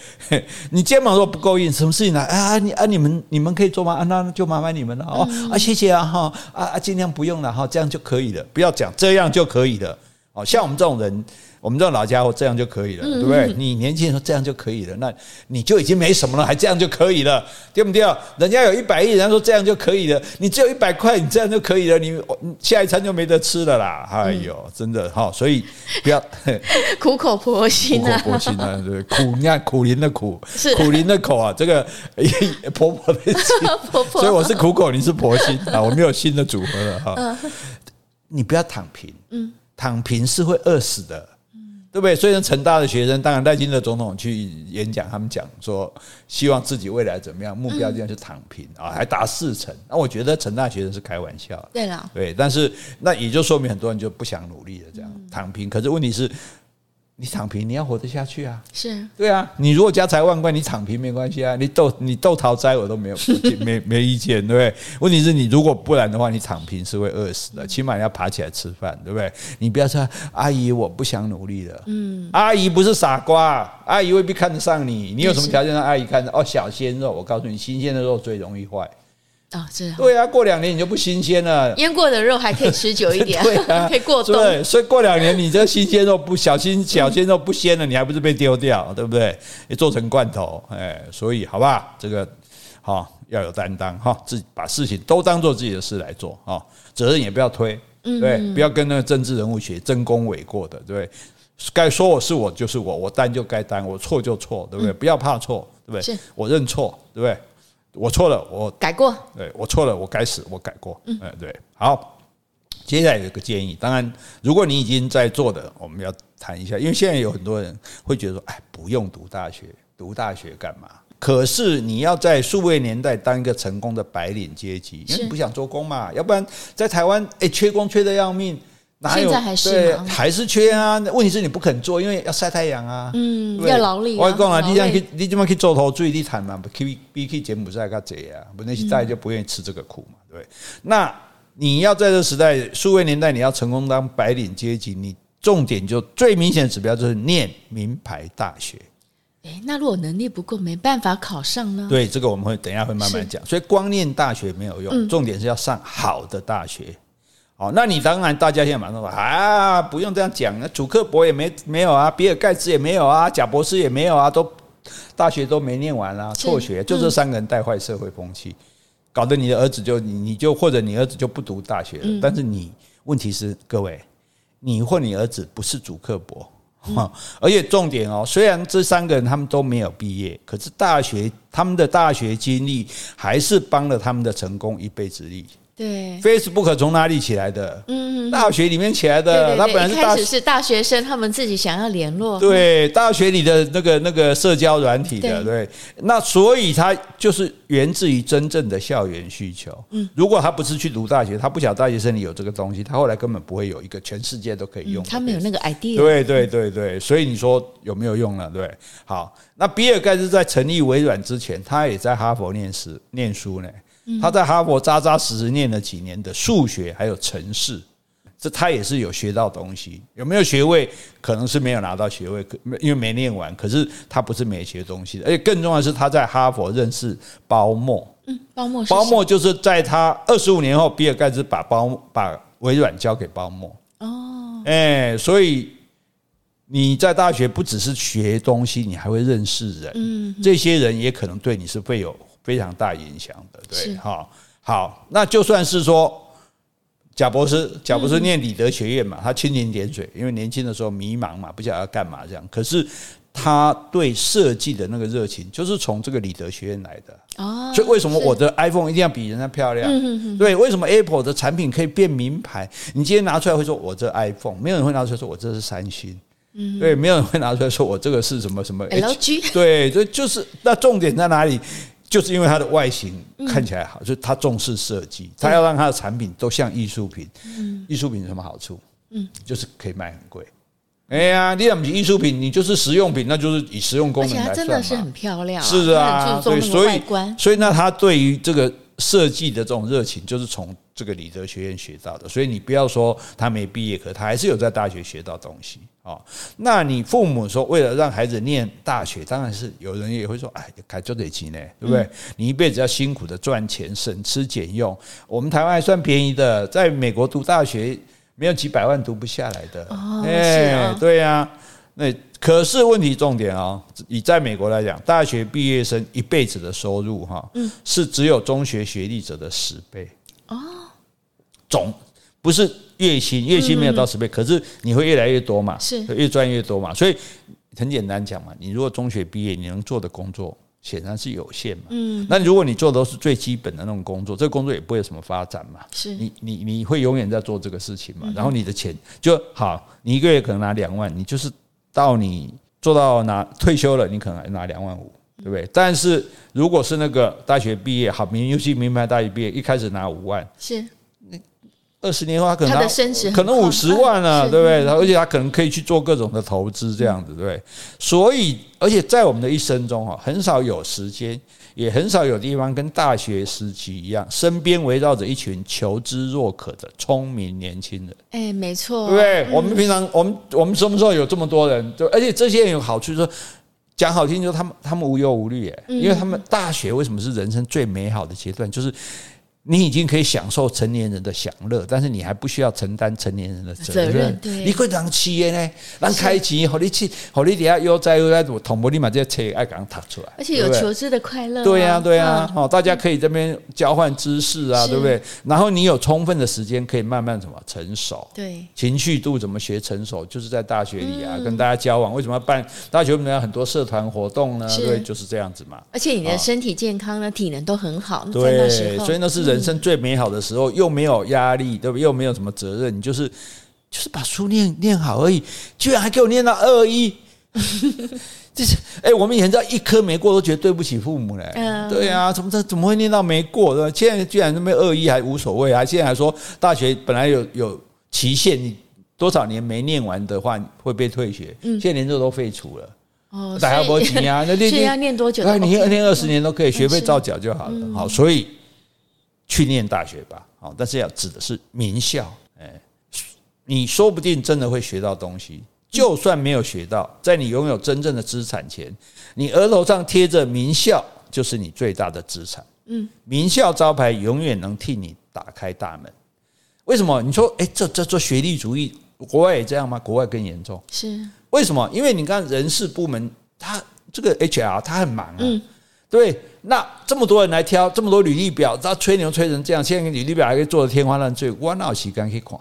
你肩膀若不够硬，什么事情呢？啊，你啊，你们你们可以做吗？啊，那就麻烦你们了哦。啊，谢谢啊哈啊啊，尽量不用了哈，这样就可以了。不要讲这样就可以了。哦，像我们这种人。我们这种老家伙这样就可以了，对不对？你年轻人说这样就可以了，那你就已经没什么了，还这样就可以了，对不对？人家有一百亿，人家说这样就可以了，你只有一百块，你这样就可以了，你下一餐就没得吃了啦！哎呦，真的哈，所以不要 苦口婆心啊，苦口婆心啊，对，苦，你看苦林的苦，苦林的口啊，这个 婆婆的心，婆婆，所以我是苦口，你是婆心啊，我没有新的组合了哈。你不要躺平，嗯，躺平是会饿死的。对不对？所以，成大的学生，当然赖清德总统去演讲，他们讲说，希望自己未来怎么样，目标这样就躺平啊，还达四成。那我觉得成大学生是开玩笑。对了，对，但是那也就说明很多人就不想努力了，这样躺平。可是问题是。你躺平，你要活得下去啊？是对啊。你如果家财万贯，你躺平没关系啊。你斗你斗讨债，我都没有 没没意见，对不对？问题是你如果不然的话，你躺平是会饿死的。起码要爬起来吃饭，对不对？你不要说阿姨，我不想努力了。嗯，阿姨不是傻瓜，阿姨未必看得上你。你有什么条件让阿姨看上？哦，小鲜肉，我告诉你，新鲜的肉最容易坏。对啊，过两年你就不新鲜了。腌过的肉还可以持久一点，对啊，可以过冬。对，所以过两年你这新鲜肉不小心 小鲜肉不鲜了，你还不是被丢掉，对不对？你做成罐头，哎，所以好吧，这个好要有担当哈，自己把事情都当做自己的事来做啊，责任也不要推，对，不要跟那个政治人物学争功诿过的，对，该说我是我就是我，我担就该担，我错就错，对不对？不要怕错，对不对？是我认错，对不对？我错了，我改过。对，我错了，我该死，我改过。嗯，对，好。接下来有一个建议，当然，如果你已经在做的，我们要谈一下，因为现在有很多人会觉得说，哎，不用读大学，读大学干嘛？可是你要在数位年代当一个成功的白领阶级，因为你不想做工嘛，要不然在台湾，哎，缺工缺的要命。现在还是对，还是缺啊。问题是你不肯做，因为要晒太阳啊。嗯，要劳力。我讲啊，你这样去，你这么去做头最你谈嘛，不去比去柬埔寨较济啊，不那些大家就不愿意吃这个苦嘛，对。那你要在这时代数位年代，你要成功当白领阶级，你重点就最明显的指标就是念名牌大学。诶，那如果能力不够，没办法考上呢？对，这个我们会等一下会慢慢讲。所以光念大学没有用，重点是要上好的大学。好，那你当然大家现在马上说啊，不用这样讲，那主克伯也没没有啊，比尔盖茨也没有啊，贾博士也没有啊，都大学都没念完啊，辍学，就这三个人带坏社会风气。搞得你的儿子就你你就或者你儿子就不读大学了，但是你问题是各位，你或你儿子不是主克伯，而且重点哦，虽然这三个人他们都没有毕业，可是大学他们的大学经历还是帮了他们的成功一臂之力。对，Facebook 从哪里起来的？嗯，大学里面起来的。他本来是大开始是大学生，他们自己想要联络。对，大学里的那个那个社交软体的，对。那所以他就是源自于真正的校园需求。嗯，如果他不是去读大学，他不晓得大学生里有这个东西，他后来根本不会有一个全世界都可以用。他们有那个 idea。对对对对，所以你说有没有用呢？对，好。那比尔盖茨在成立微软之前，他也在哈佛念书念书呢。他在哈佛扎扎实实念了几年的数学，还有城市，这他也是有学到东西。有没有学位？可能是没有拿到学位，因为没念完。可是他不是没学东西的，而且更重要的是他在哈佛认识包默。嗯，鲍默，包默就是在他二十五年后，比尔盖茨把包把微软交给包默。哦，哎，所以你在大学不只是学东西，你还会认识人。嗯，这些人也可能对你是会有。非常大影响的，对，好，好，那就算是说贾博士，贾博士念理德学院嘛，他蜻蜓点水，因为年轻的时候迷茫嘛，不晓得要干嘛这样。可是他对设计的那个热情，就是从这个理德学院来的。哦，所以为什么我的 iPhone 一定要比人家漂亮？对，为什么 Apple 的产品可以变名牌？你今天拿出来会说，我这 iPhone，没有人会拿出来说我这是三星。嗯，对，没有人会拿出来说我这个是什么什么 LG。对，这就是那重点在哪里？就是因为它的外形看起来好，就是它重视设计，它要让它的产品都像艺术品。艺术品有什么好处？嗯，就是可以卖很贵。哎呀，你讲不是艺术品，你就是实用品，那就是以实用功能来算嘛。真的是很漂亮，是啊，对，所以所以那他对于这个设计的这种热情，就是从这个理德学院学到的。所以你不要说他没毕业，可他还是有在大学学到东西。哦，那你父母说为了让孩子念大学，当然是有人也会说，哎，开就得急呢，对不对？你一辈子要辛苦的赚钱，省吃俭用。我们台湾还算便宜的，在美国读大学没有几百万读不下来的。哦，哎，对呀。那可是问题重点啊，以在美国来讲，大学毕业生一辈子的收入哈，是只有中学学历者的十倍。哦，总不是。月薪月薪没有到十倍，可是你会越来越多嘛？是越赚越多嘛？所以很简单讲嘛，你如果中学毕业，你能做的工作显然是有限嘛。嗯，那如果你做的都是最基本的那种工作，这个工作也不会有什么发展嘛。是你你你会永远在做这个事情嘛？然后你的钱就好，你一个月可能拿两万，你就是到你做到拿退休了，你可能拿两万五，对不对？但是如果是那个大学毕业，好明尤其名牌大学毕业，一开始拿五万是。二十年后，他可能他可能五十万啊，对不对？而且他可能可以去做各种的投资，这样子，对不对？所以，而且在我们的一生中哈，很少有时间，也很少有地方跟大学时期一样，身边围绕着一群求知若渴的聪明年轻人。哎，没错，对不对？我们平常，我们我们什么时候有这么多人？就而且这些人有好处，就是说讲好听，就是他们他们无忧无虑，哎，因为他们大学为什么是人生最美好的阶段？就是。你已经可以享受成年人的享乐，但是你还不需要承担成年人的责任。责任对，你可以让企业呢，让开机，和你去，和你底下悠哉悠哉，同步立马这些车爱刚踏出来，而且有求知的快乐、啊。对呀、啊，对呀、啊，哦，大家可以这边交换知识啊，对不对？然后你有充分的时间可以慢慢什么成熟？对，情绪度怎么学成熟？就是在大学里啊，嗯、跟大家交往。为什么要办大学？为什么要很多社团活动呢？对，就是这样子嘛。而且你的身体健康呢，体能都很好。对，所以那是人。人生最美好的时候，又没有压力，对不对？又没有什么责任，你就是就是把书念念好而已，居然还给我念到二一，这是哎，我们以前知道一科没过都觉得对不起父母嘞。嗯，对啊，怎么这怎么会念到没过？对吧？现在居然那么二一还无所谓，还现在还说大学本来有有期限，你多少年没念完的话会被退学，现在连这都废除了。哦，大家不急啊，那 所以要念多久？那你念二十年都可以，学费照缴就好了。好，所以去念大学吧。好，但是要指的是名校。哎，你说不定真的会学到东西。就算没有学到，在你拥有真正的资产前，你额头上贴着名校就是你最大的资产。嗯，名校招牌永远能替你打开大门。为什么？你说，哎，这这做学历主义，国外也这样吗？国外更严重。是为什么？因为你看人事部门，他这个 HR 他很忙啊。对，那这么多人来挑，这么多履历表，他吹牛吹成这样，现在履历表还可以做得天花乱坠，我哪有时间去看？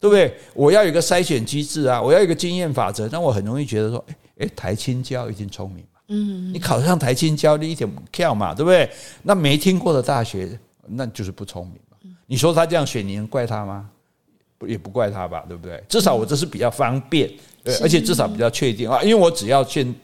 对不对？我要有一个筛选机制啊，我要有一个经验法则。那我很容易觉得说，哎，台青交一定聪明嘛。嗯，你考上台青交，你一点不跳嘛，对不对？那没听过的大学，那就是不聪明嘛。你说他这样选，你能怪他吗？也不怪他吧，对不对？至少我这是比较方便，对，而且至少比较确定啊，因为我只要先。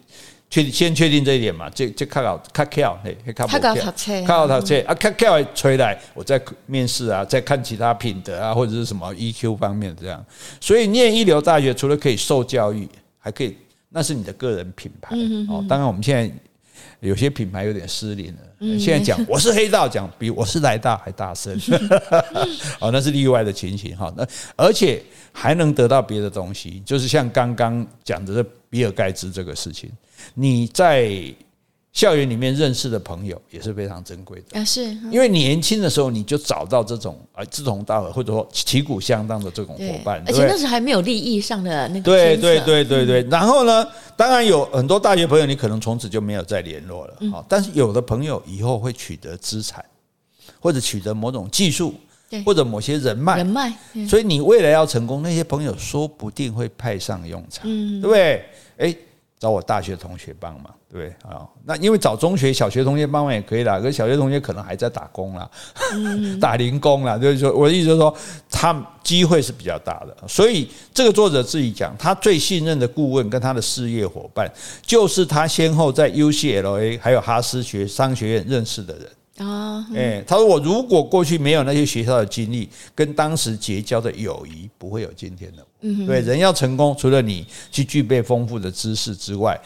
确先确定这一点嘛，这这看好看巧，嘿，看不巧，看好他这啊，看巧吹来，我再面试啊，再看其他品德啊，或者是什么 EQ 方面这样。所以念一流大学，除了可以受教育，还可以，那是你的个人品牌哦。当然，我们现在有些品牌有点失灵了。现在讲我是黑道，讲比我是来大还大声，哦，那是例外的情形哈。那而且还能得到别的东西，就是像刚刚讲的这比尔盖茨这个事情。你在校园里面认识的朋友也是非常珍贵的，是，因为年轻的时候你就找到这种啊志同道合或者说旗鼓相当的这种伙伴，而且那时候还没有利益上的那个对对对对对。然后呢，当然有很多大学朋友，你可能从此就没有再联络了。好，但是有的朋友以后会取得资产，或者取得某种技术，或者某些人脉，人脉。所以你未来要成功，那些朋友说不定会派上用场，对不对？哎。找我大学同学帮忙，对啊？那因为找中学、小学同学帮忙也可以啦。可是小学同学可能还在打工啦，打零工啦。就是说，我的意思就是说，他机会是比较大的。所以这个作者自己讲，他最信任的顾问跟他的事业伙伴，就是他先后在 UCLA 还有哈斯学商学院认识的人。啊，哎，他说我如果过去没有那些学校的经历，跟当时结交的友谊，不会有今天的。嗯，对，人要成功，除了你去具备丰富的知识之外，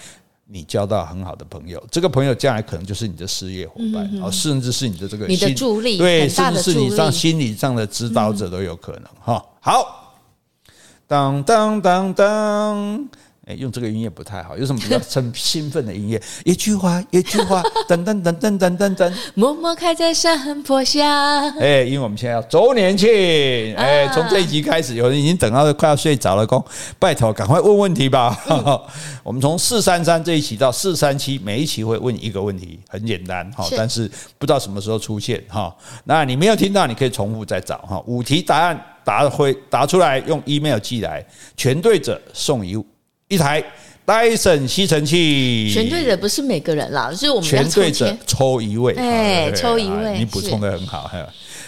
你交到很好的朋友，这个朋友将来可能就是你的事业伙伴，哦，甚至是你的这个你的助力，对，甚至是你上心理上的指导者都有可能。哈，好，当当当当。哎，用这个音乐不太好，有什么比较很 兴奋的音乐？一句话，一句话，噔噔噔噔噔噔噔，默默开在山坡下。哎，因为我们现在要周年庆，哎，从这一集开始，有人已经等到快要睡着了，公拜托，赶快问问题吧。我们从四三三这一期到四三七，每一期会问一个问题，很简单哈，但是不知道什么时候出现哈。那你没有听到，你可以重复再找哈。五题答案答回答出来，用 email 寄来，全对者送一。一台戴森吸尘器，全对的不是每个人啦，就是我们全对者抽一位，哎，抽一位，你补充的很好，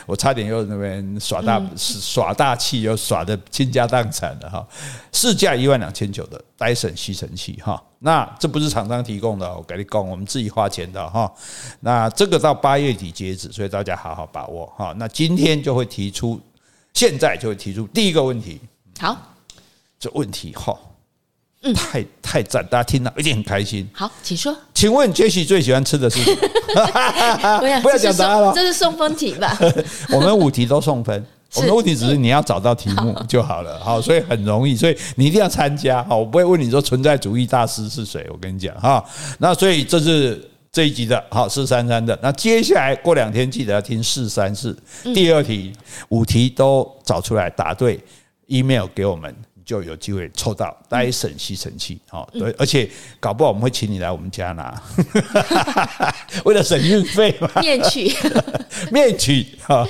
我差点又那边耍大耍大气，又耍的倾家荡产的哈，市价一万两千九的戴森吸尘器哈，那这不是厂商提供的，我跟你讲，我们自己花钱的哈，那这个到八月底截止，所以大家好好把握哈，那今天就会提出，现在就会提出第一个问题，好，这问题哈。太太赞，大家听了一定很开心。好，请说。请问杰西最喜欢吃的是什么？不要不要讲答案了，这是送分题吧？我们五题都送分，我们的问题只是你要找到题目就好了。好，所以很容易，所以你一定要参加。好，我不会问你说存在主义大师是谁，我跟你讲哈。那所以这是这一集的，好，四三三的。那接下来过两天记得要听四三四第二题，五题都找出来答对，email 给我们。就有机会抽到戴森吸尘器，好，对，而且搞不好我们会请你来我们家拿，为了省运费嘛。面取，面取，哈，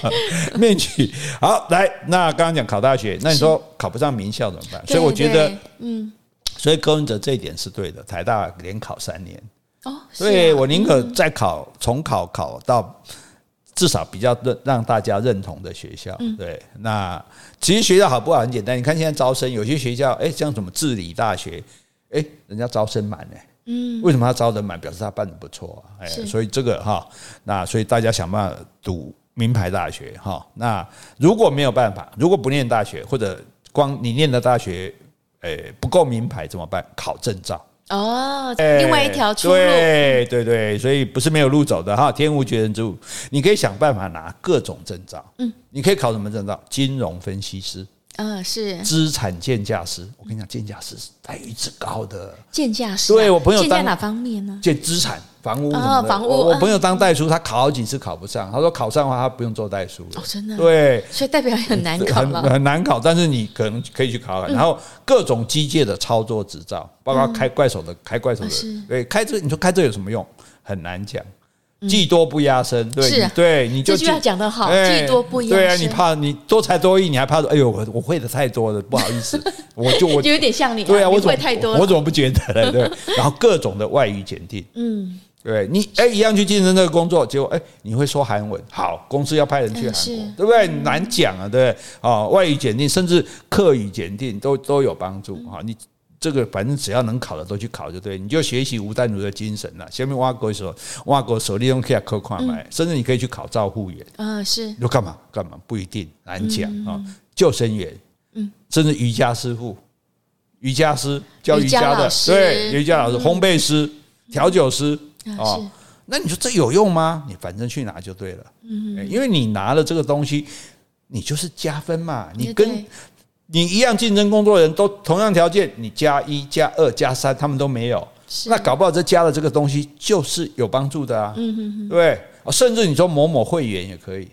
面取。好，来，那刚刚讲考大学，那你说考不上名校怎么办？所以我觉得，嗯，所以柯文哲这一点是对的，台大连考三年，哦，所以我宁可再考重考，考到。至少比较认让大家认同的学校，对。那其实学校好不好很简单，你看现在招生，有些学校，哎，像什么治理大学，哎，人家招生满呢。嗯，为什么他招得满？表示他办的不错啊。哎，所以这个哈，那所以大家想办法读名牌大学哈。那如果没有办法，如果不念大学或者光你念的大学，诶不够名牌怎么办？考证照。哦，另外一条出路。对对对，所以不是没有路走的哈，天无绝人之路，你可以想办法拿各种证照。嗯，你可以考什么证照？金融分析师。嗯，是资产鉴价师。我跟你讲，鉴价师待遇之高的。鉴价师，对我朋友鉴价哪方面呢？鉴资产、房屋哦，房屋。我朋友当代书，他考好几次考不上，他说考上的话，他不用做代书了哦，真的。对，所以代表很难考很很难考，但是你可能可以去考考。然后各种机械的操作执照，包括开怪手的、开怪手的，对，开这你说开这有什么用？很难讲。技多不压身，对，是，对，你就这句话讲得好，技多不压身。对啊，你怕你多才多艺，你还怕说，哎呦，我我会的太多了，不好意思，我就我就有点像你，对啊，我会太多，我怎么不觉得呢？对，然后各种的外语检定，嗯，对你，哎，一样去竞争这个工作，结果哎，你会说韩文，好，公司要派人去韩国，对不对？难讲啊，对，啊，外语检定，甚至课语检定都都有帮助啊，你。这个反正只要能考的都去考就对，你就学习吴丹如的精神了。下面挖过时候，挖过手利用可以扣款买，甚至你可以去考照护员。啊，是。你说干嘛干嘛？不一定，难讲啊。救生员，嗯，甚至瑜伽师傅、瑜伽师教瑜伽的，对，瑜伽老师、烘焙师、调酒师啊。那你说这有用吗？你反正去拿就对了。嗯，因为你拿了这个东西，你就是加分嘛。你跟。你一样竞争工作人都同样条件，你加一加二加三，他们都没有，那搞不好这加了这个东西就是有帮助的啊，对，甚至你说某某会员也可以，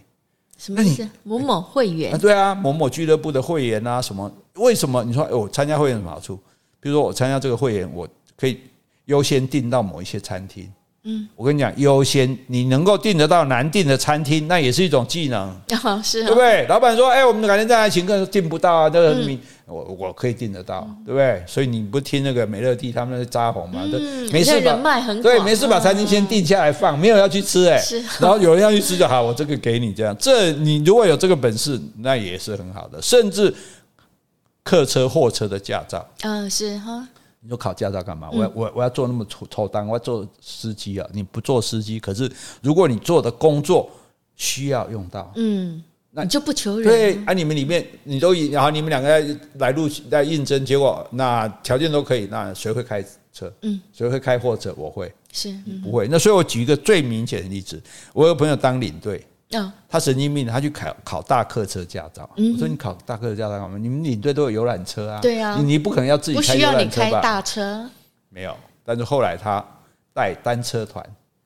什么意思？某某会员？对啊，某某俱乐部的会员啊，什么？为什么？你说我参加会员有什么好处？比如说我参加这个会员，我可以优先订到某一些餐厅。嗯，我跟你讲，优先你能够订得到难订的餐厅，那也是一种技能，哦、是、哦，对不对？老板说，哎，我们改天再来请客，订不到啊，这个你我我可以订得到，对不对？所以你不听那个美乐蒂他们那扎红嘛，嗯、没事把对，没事把餐厅先定下来放，没有要去吃哎，是，然后有人要去吃就好，我这个给你这样，这你如果有这个本事，那也是很好的，甚至客车货车的驾照，嗯，是哈。你说考驾照干嘛？我我我要做那么抽抽单，我要做司机啊！你不做司机，可是如果你做的工作需要用到，嗯，那你就不求人。对啊，你们里面你都然后你们两个来录来应征，结果那条件都可以，那谁会开车？嗯，谁会开货车？我会，是不会？那所以我举一个最明显的例子，我有朋友当领队。哦、他神经病，他去考考大客车驾照。嗯、我说你考大客车驾照干嘛？你们领队都有游览车啊？对啊，你你不可能要自己开游览车吧？不需要你开大车。没有，但是后来他带单车团。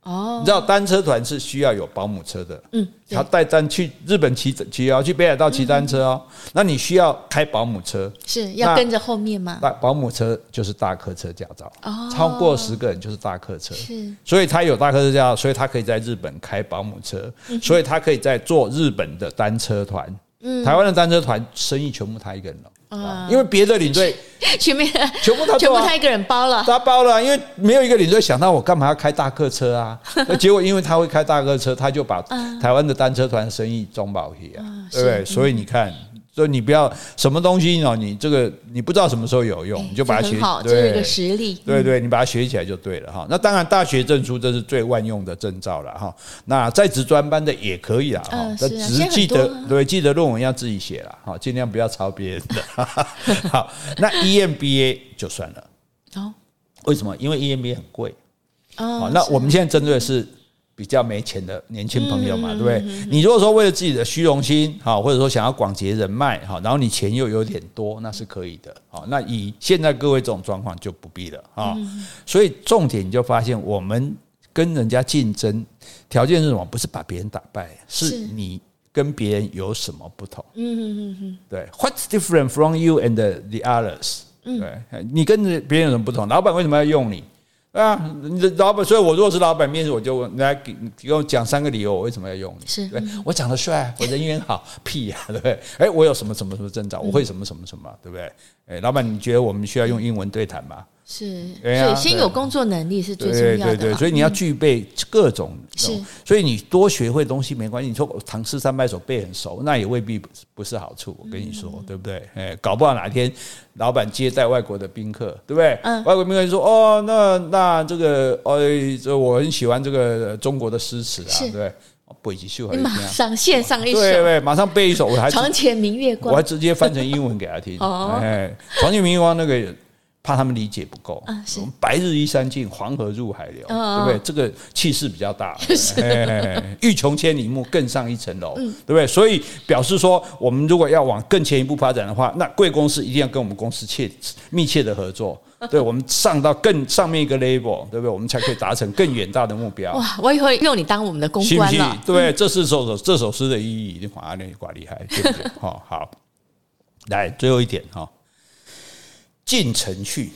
哦，你知道单车团是需要有保姆车的。嗯，他带单去日本骑骑哦，去北海道骑单车哦。那你需要开保姆车，是要跟着后面吗？那保姆车就是大客车驾照。哦，超过十个人就是大客车。是，所以他有大客车驾照，所以他可以在日本开保姆车，所以他可以在做日本的单车团。嗯，台湾的单车团生意全部他一个人了。啊，因为别的领队 全面 全部他全部他一个人包了，他包了，因为没有一个领队想到我干嘛要开大客车啊？那结果因为他会开大客车，他就把台湾的单车团生意装饱起啊，对不对？所以你看。所以你不要什么东西哦，你这个你不知道什么时候有用，你就把它学好，这是一个实力。对对，你把它学起来就对了哈。那当然，大学证书这是最万用的证照了哈。那在职专班的也可以啦哈，但只是记得对，记得论文要自己写了哈，尽量不要抄别人的。好，那 EMBA 就算了哦。为什么？因为 EMBA 很贵哦。那我们现在针对的是。比较没钱的年轻朋友嘛，对不对？你如果说为了自己的虚荣心，哈，或者说想要广结人脉，哈，然后你钱又有点多，那是可以的，好，那以现在各位这种状况就不必了，哈。所以重点你就发现，我们跟人家竞争条件是什么？不是把别人打败，是你跟别人有什么不同？嗯嗯嗯对，What's different from you and the others？对，你跟别人有什么不同？老板为什么要用你？啊，你的老板，所以我如果是老板面试，我就问来给给我讲三个理由，我为什么要用你？是，对我长得帅，我人缘好，屁呀，对不对？哎，我有什么什么什么征兆？我会什么什么什么，对不对？哎，老板，你觉得我们需要用英文对谈吗？是，所以先有工作能力是最重要的。对对对，所以你要具备各种。是，所以你多学会东西没关系。你说唐诗三百首背很熟，那也未必不是好处。我跟你说，对不对？哎，搞不好哪天老板接待外国的宾客，对不对？嗯。外国宾客就说：“哦，那那这个，哦，这我很喜欢这个中国的诗词啊，对不对？背几首，你马上献上一首，对对，马上背一首，我还床前明月光，我还直接翻成英文给他听。哦，哎，床前明月光那个。怕他们理解不够，白日依山尽，黄河入海流，哦、对不对？这个气势比较大。欲穷千里目，更上一层楼，嗯、对不对？所以表示说，我们如果要往更前一步发展的话，那贵公司一定要跟我们公司切密切的合作，对，我们上到更上面一个 level，对不对？我们才可以达成更远大的目标。哇，我以后用你当我们的公关了。对，这是首首这首诗的意义，已经华丽挂厉害，对不对？好，好，来最后一点哈。进城去，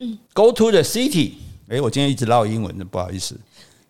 嗯，Go to the city。哎，我今天一直唠英文的，不好意思，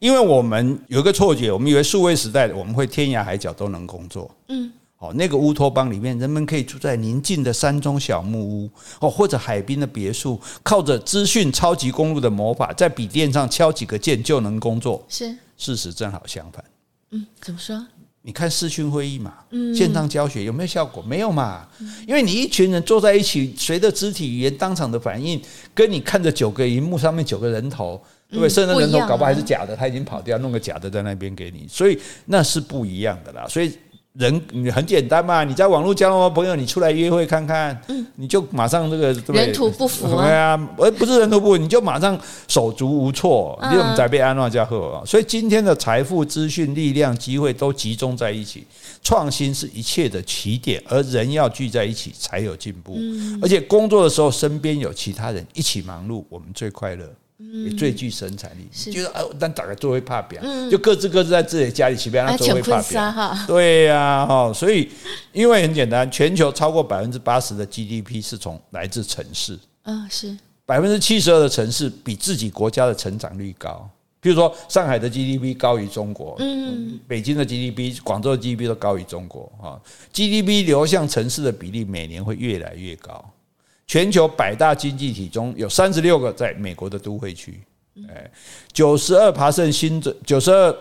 因为我们有一个错觉，我们以为数位时代我们会天涯海角都能工作，嗯，好，那个乌托邦里面，人们可以住在宁静的山中小木屋，哦，或者海滨的别墅，靠着资讯超级公路的魔法，在笔电上敲几个键就能工作。是，事实正好相反。嗯，怎么说？你看视讯会议嘛，线上教学有没有效果？没有嘛，因为你一群人坐在一起，随着肢体语言当场的反应，跟你看着九个荧幕上面九个人头，对不对？甚至人头搞不好还是假的，他已经跑掉，弄个假的在那边给你，所以那是不一样的啦。所以。人你很简单嘛，你在网络交到朋友，你出来约会看看，嗯，你就马上这个人土不服啊，对啊，而不是人土不服，你就马上手足无措，你怎么在被安诺加贺啊？所以今天的财富、资讯、力量、机会都集中在一起，创新是一切的起点，而人要聚在一起才有进步，而且工作的时候身边有其他人一起忙碌，我们最快乐。也最具生产力，是。就是啊，但大家都会怕表，就各自各自在自己家里，起码都会怕表。对呀，哈，所以因为很简单，全球超过百分之八十的 GDP 是从来自城市，嗯，是。百分之七十二的城市比自己国家的成长率高。比如说，上海的 GDP 高于中国，嗯，北京的 GDP、广州的 GDP 都高于中国，啊，GDP 流向城市的比例每年会越来越高。全球百大经济体中有三十六个在美国的都会区，哎，九十二爬升新增，九十二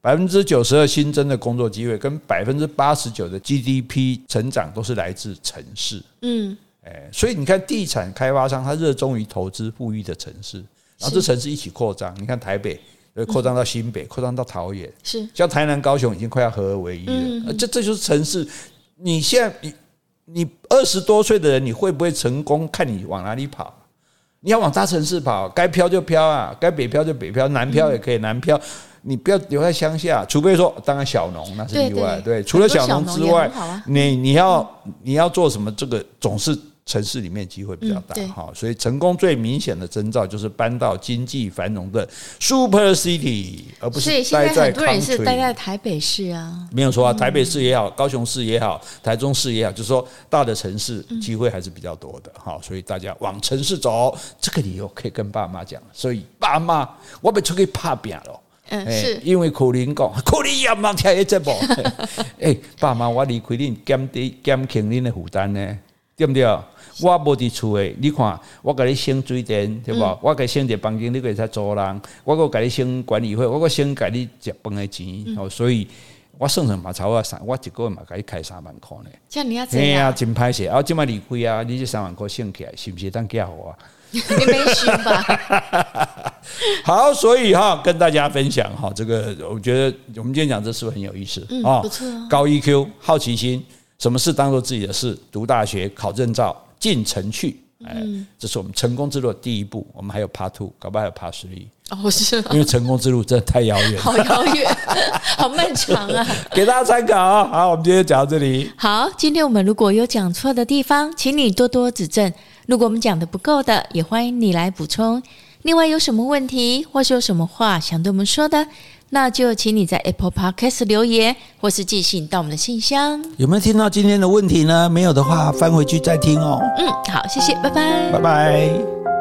百分之九十二新增的工作机会，跟百分之八十九的 GDP 成长都是来自城市，嗯，哎，所以你看，地产开发商他热衷于投资富裕的城市，然后这城市一起扩张，你看台北，扩张到新北，扩张到桃园，是。像台南、高雄已经快要合而为一了，这这就是城市，你现在你。二十多岁的人，你会不会成功？看你往哪里跑。你要往大城市跑，该飘就飘啊，该北漂就北漂，南漂也可以南漂。你不要留在乡下，除非说，当然小农那是例外。对，除了小农之外，你你要你要做什么？这个总是。城市里面机会比较大，哈，所以成功最明显的征兆就是搬到经济繁荣的 super city，而不是待在。很多人是待在台北市啊，没有错啊，台北市也好，高雄市也好，台中市也好，就是说大的城市机会还是比较多的，哈，所以大家往城市走，这个理由可以跟爸妈讲。所以爸妈，我被出去拍扁了，嗯，是因为可能讲，可能也忙听一节目，哎，爸妈，我离开恁减低减轻恁的负担呢，对不对？我无伫厝诶，你看，我甲你省水电，对吧？我甲你省一个房间，你可以使租人。我阁甲你省管理费，我阁省甲你食饭诶钱。哦，所以我算算嘛，差不多三，我一个月嘛，甲你开三万块呢。这样你要怎样？啊，真歹势。啊，即摆离开啊，你这三万块省起来，是毋是当嫁我？你没选吧？好，所以哈，跟大家分享哈，这个我觉得我们今天讲这是不是很有意思？嗯，不错。高 EQ，好奇心，什么事当做自己的事？读大学，考证照。进城去，哎，这是我们成功之路的第一步。我们还有 Part Two，搞不好还有 Part Three 哦，是，因为成功之路真的太遥远，好遥远，好漫长啊！给大家参考啊。好，我们今天讲到这里。好，今天我们如果有讲错的地方，请你多多指正。如果我们讲的不够的，也欢迎你来补充。另外，有什么问题，或是有什么话想对我们说的？那就请你在 Apple Podcast 留言，或是寄信到我们的信箱。有没有听到今天的问题呢？没有的话，翻回去再听哦。嗯，好，谢谢，拜拜，拜拜。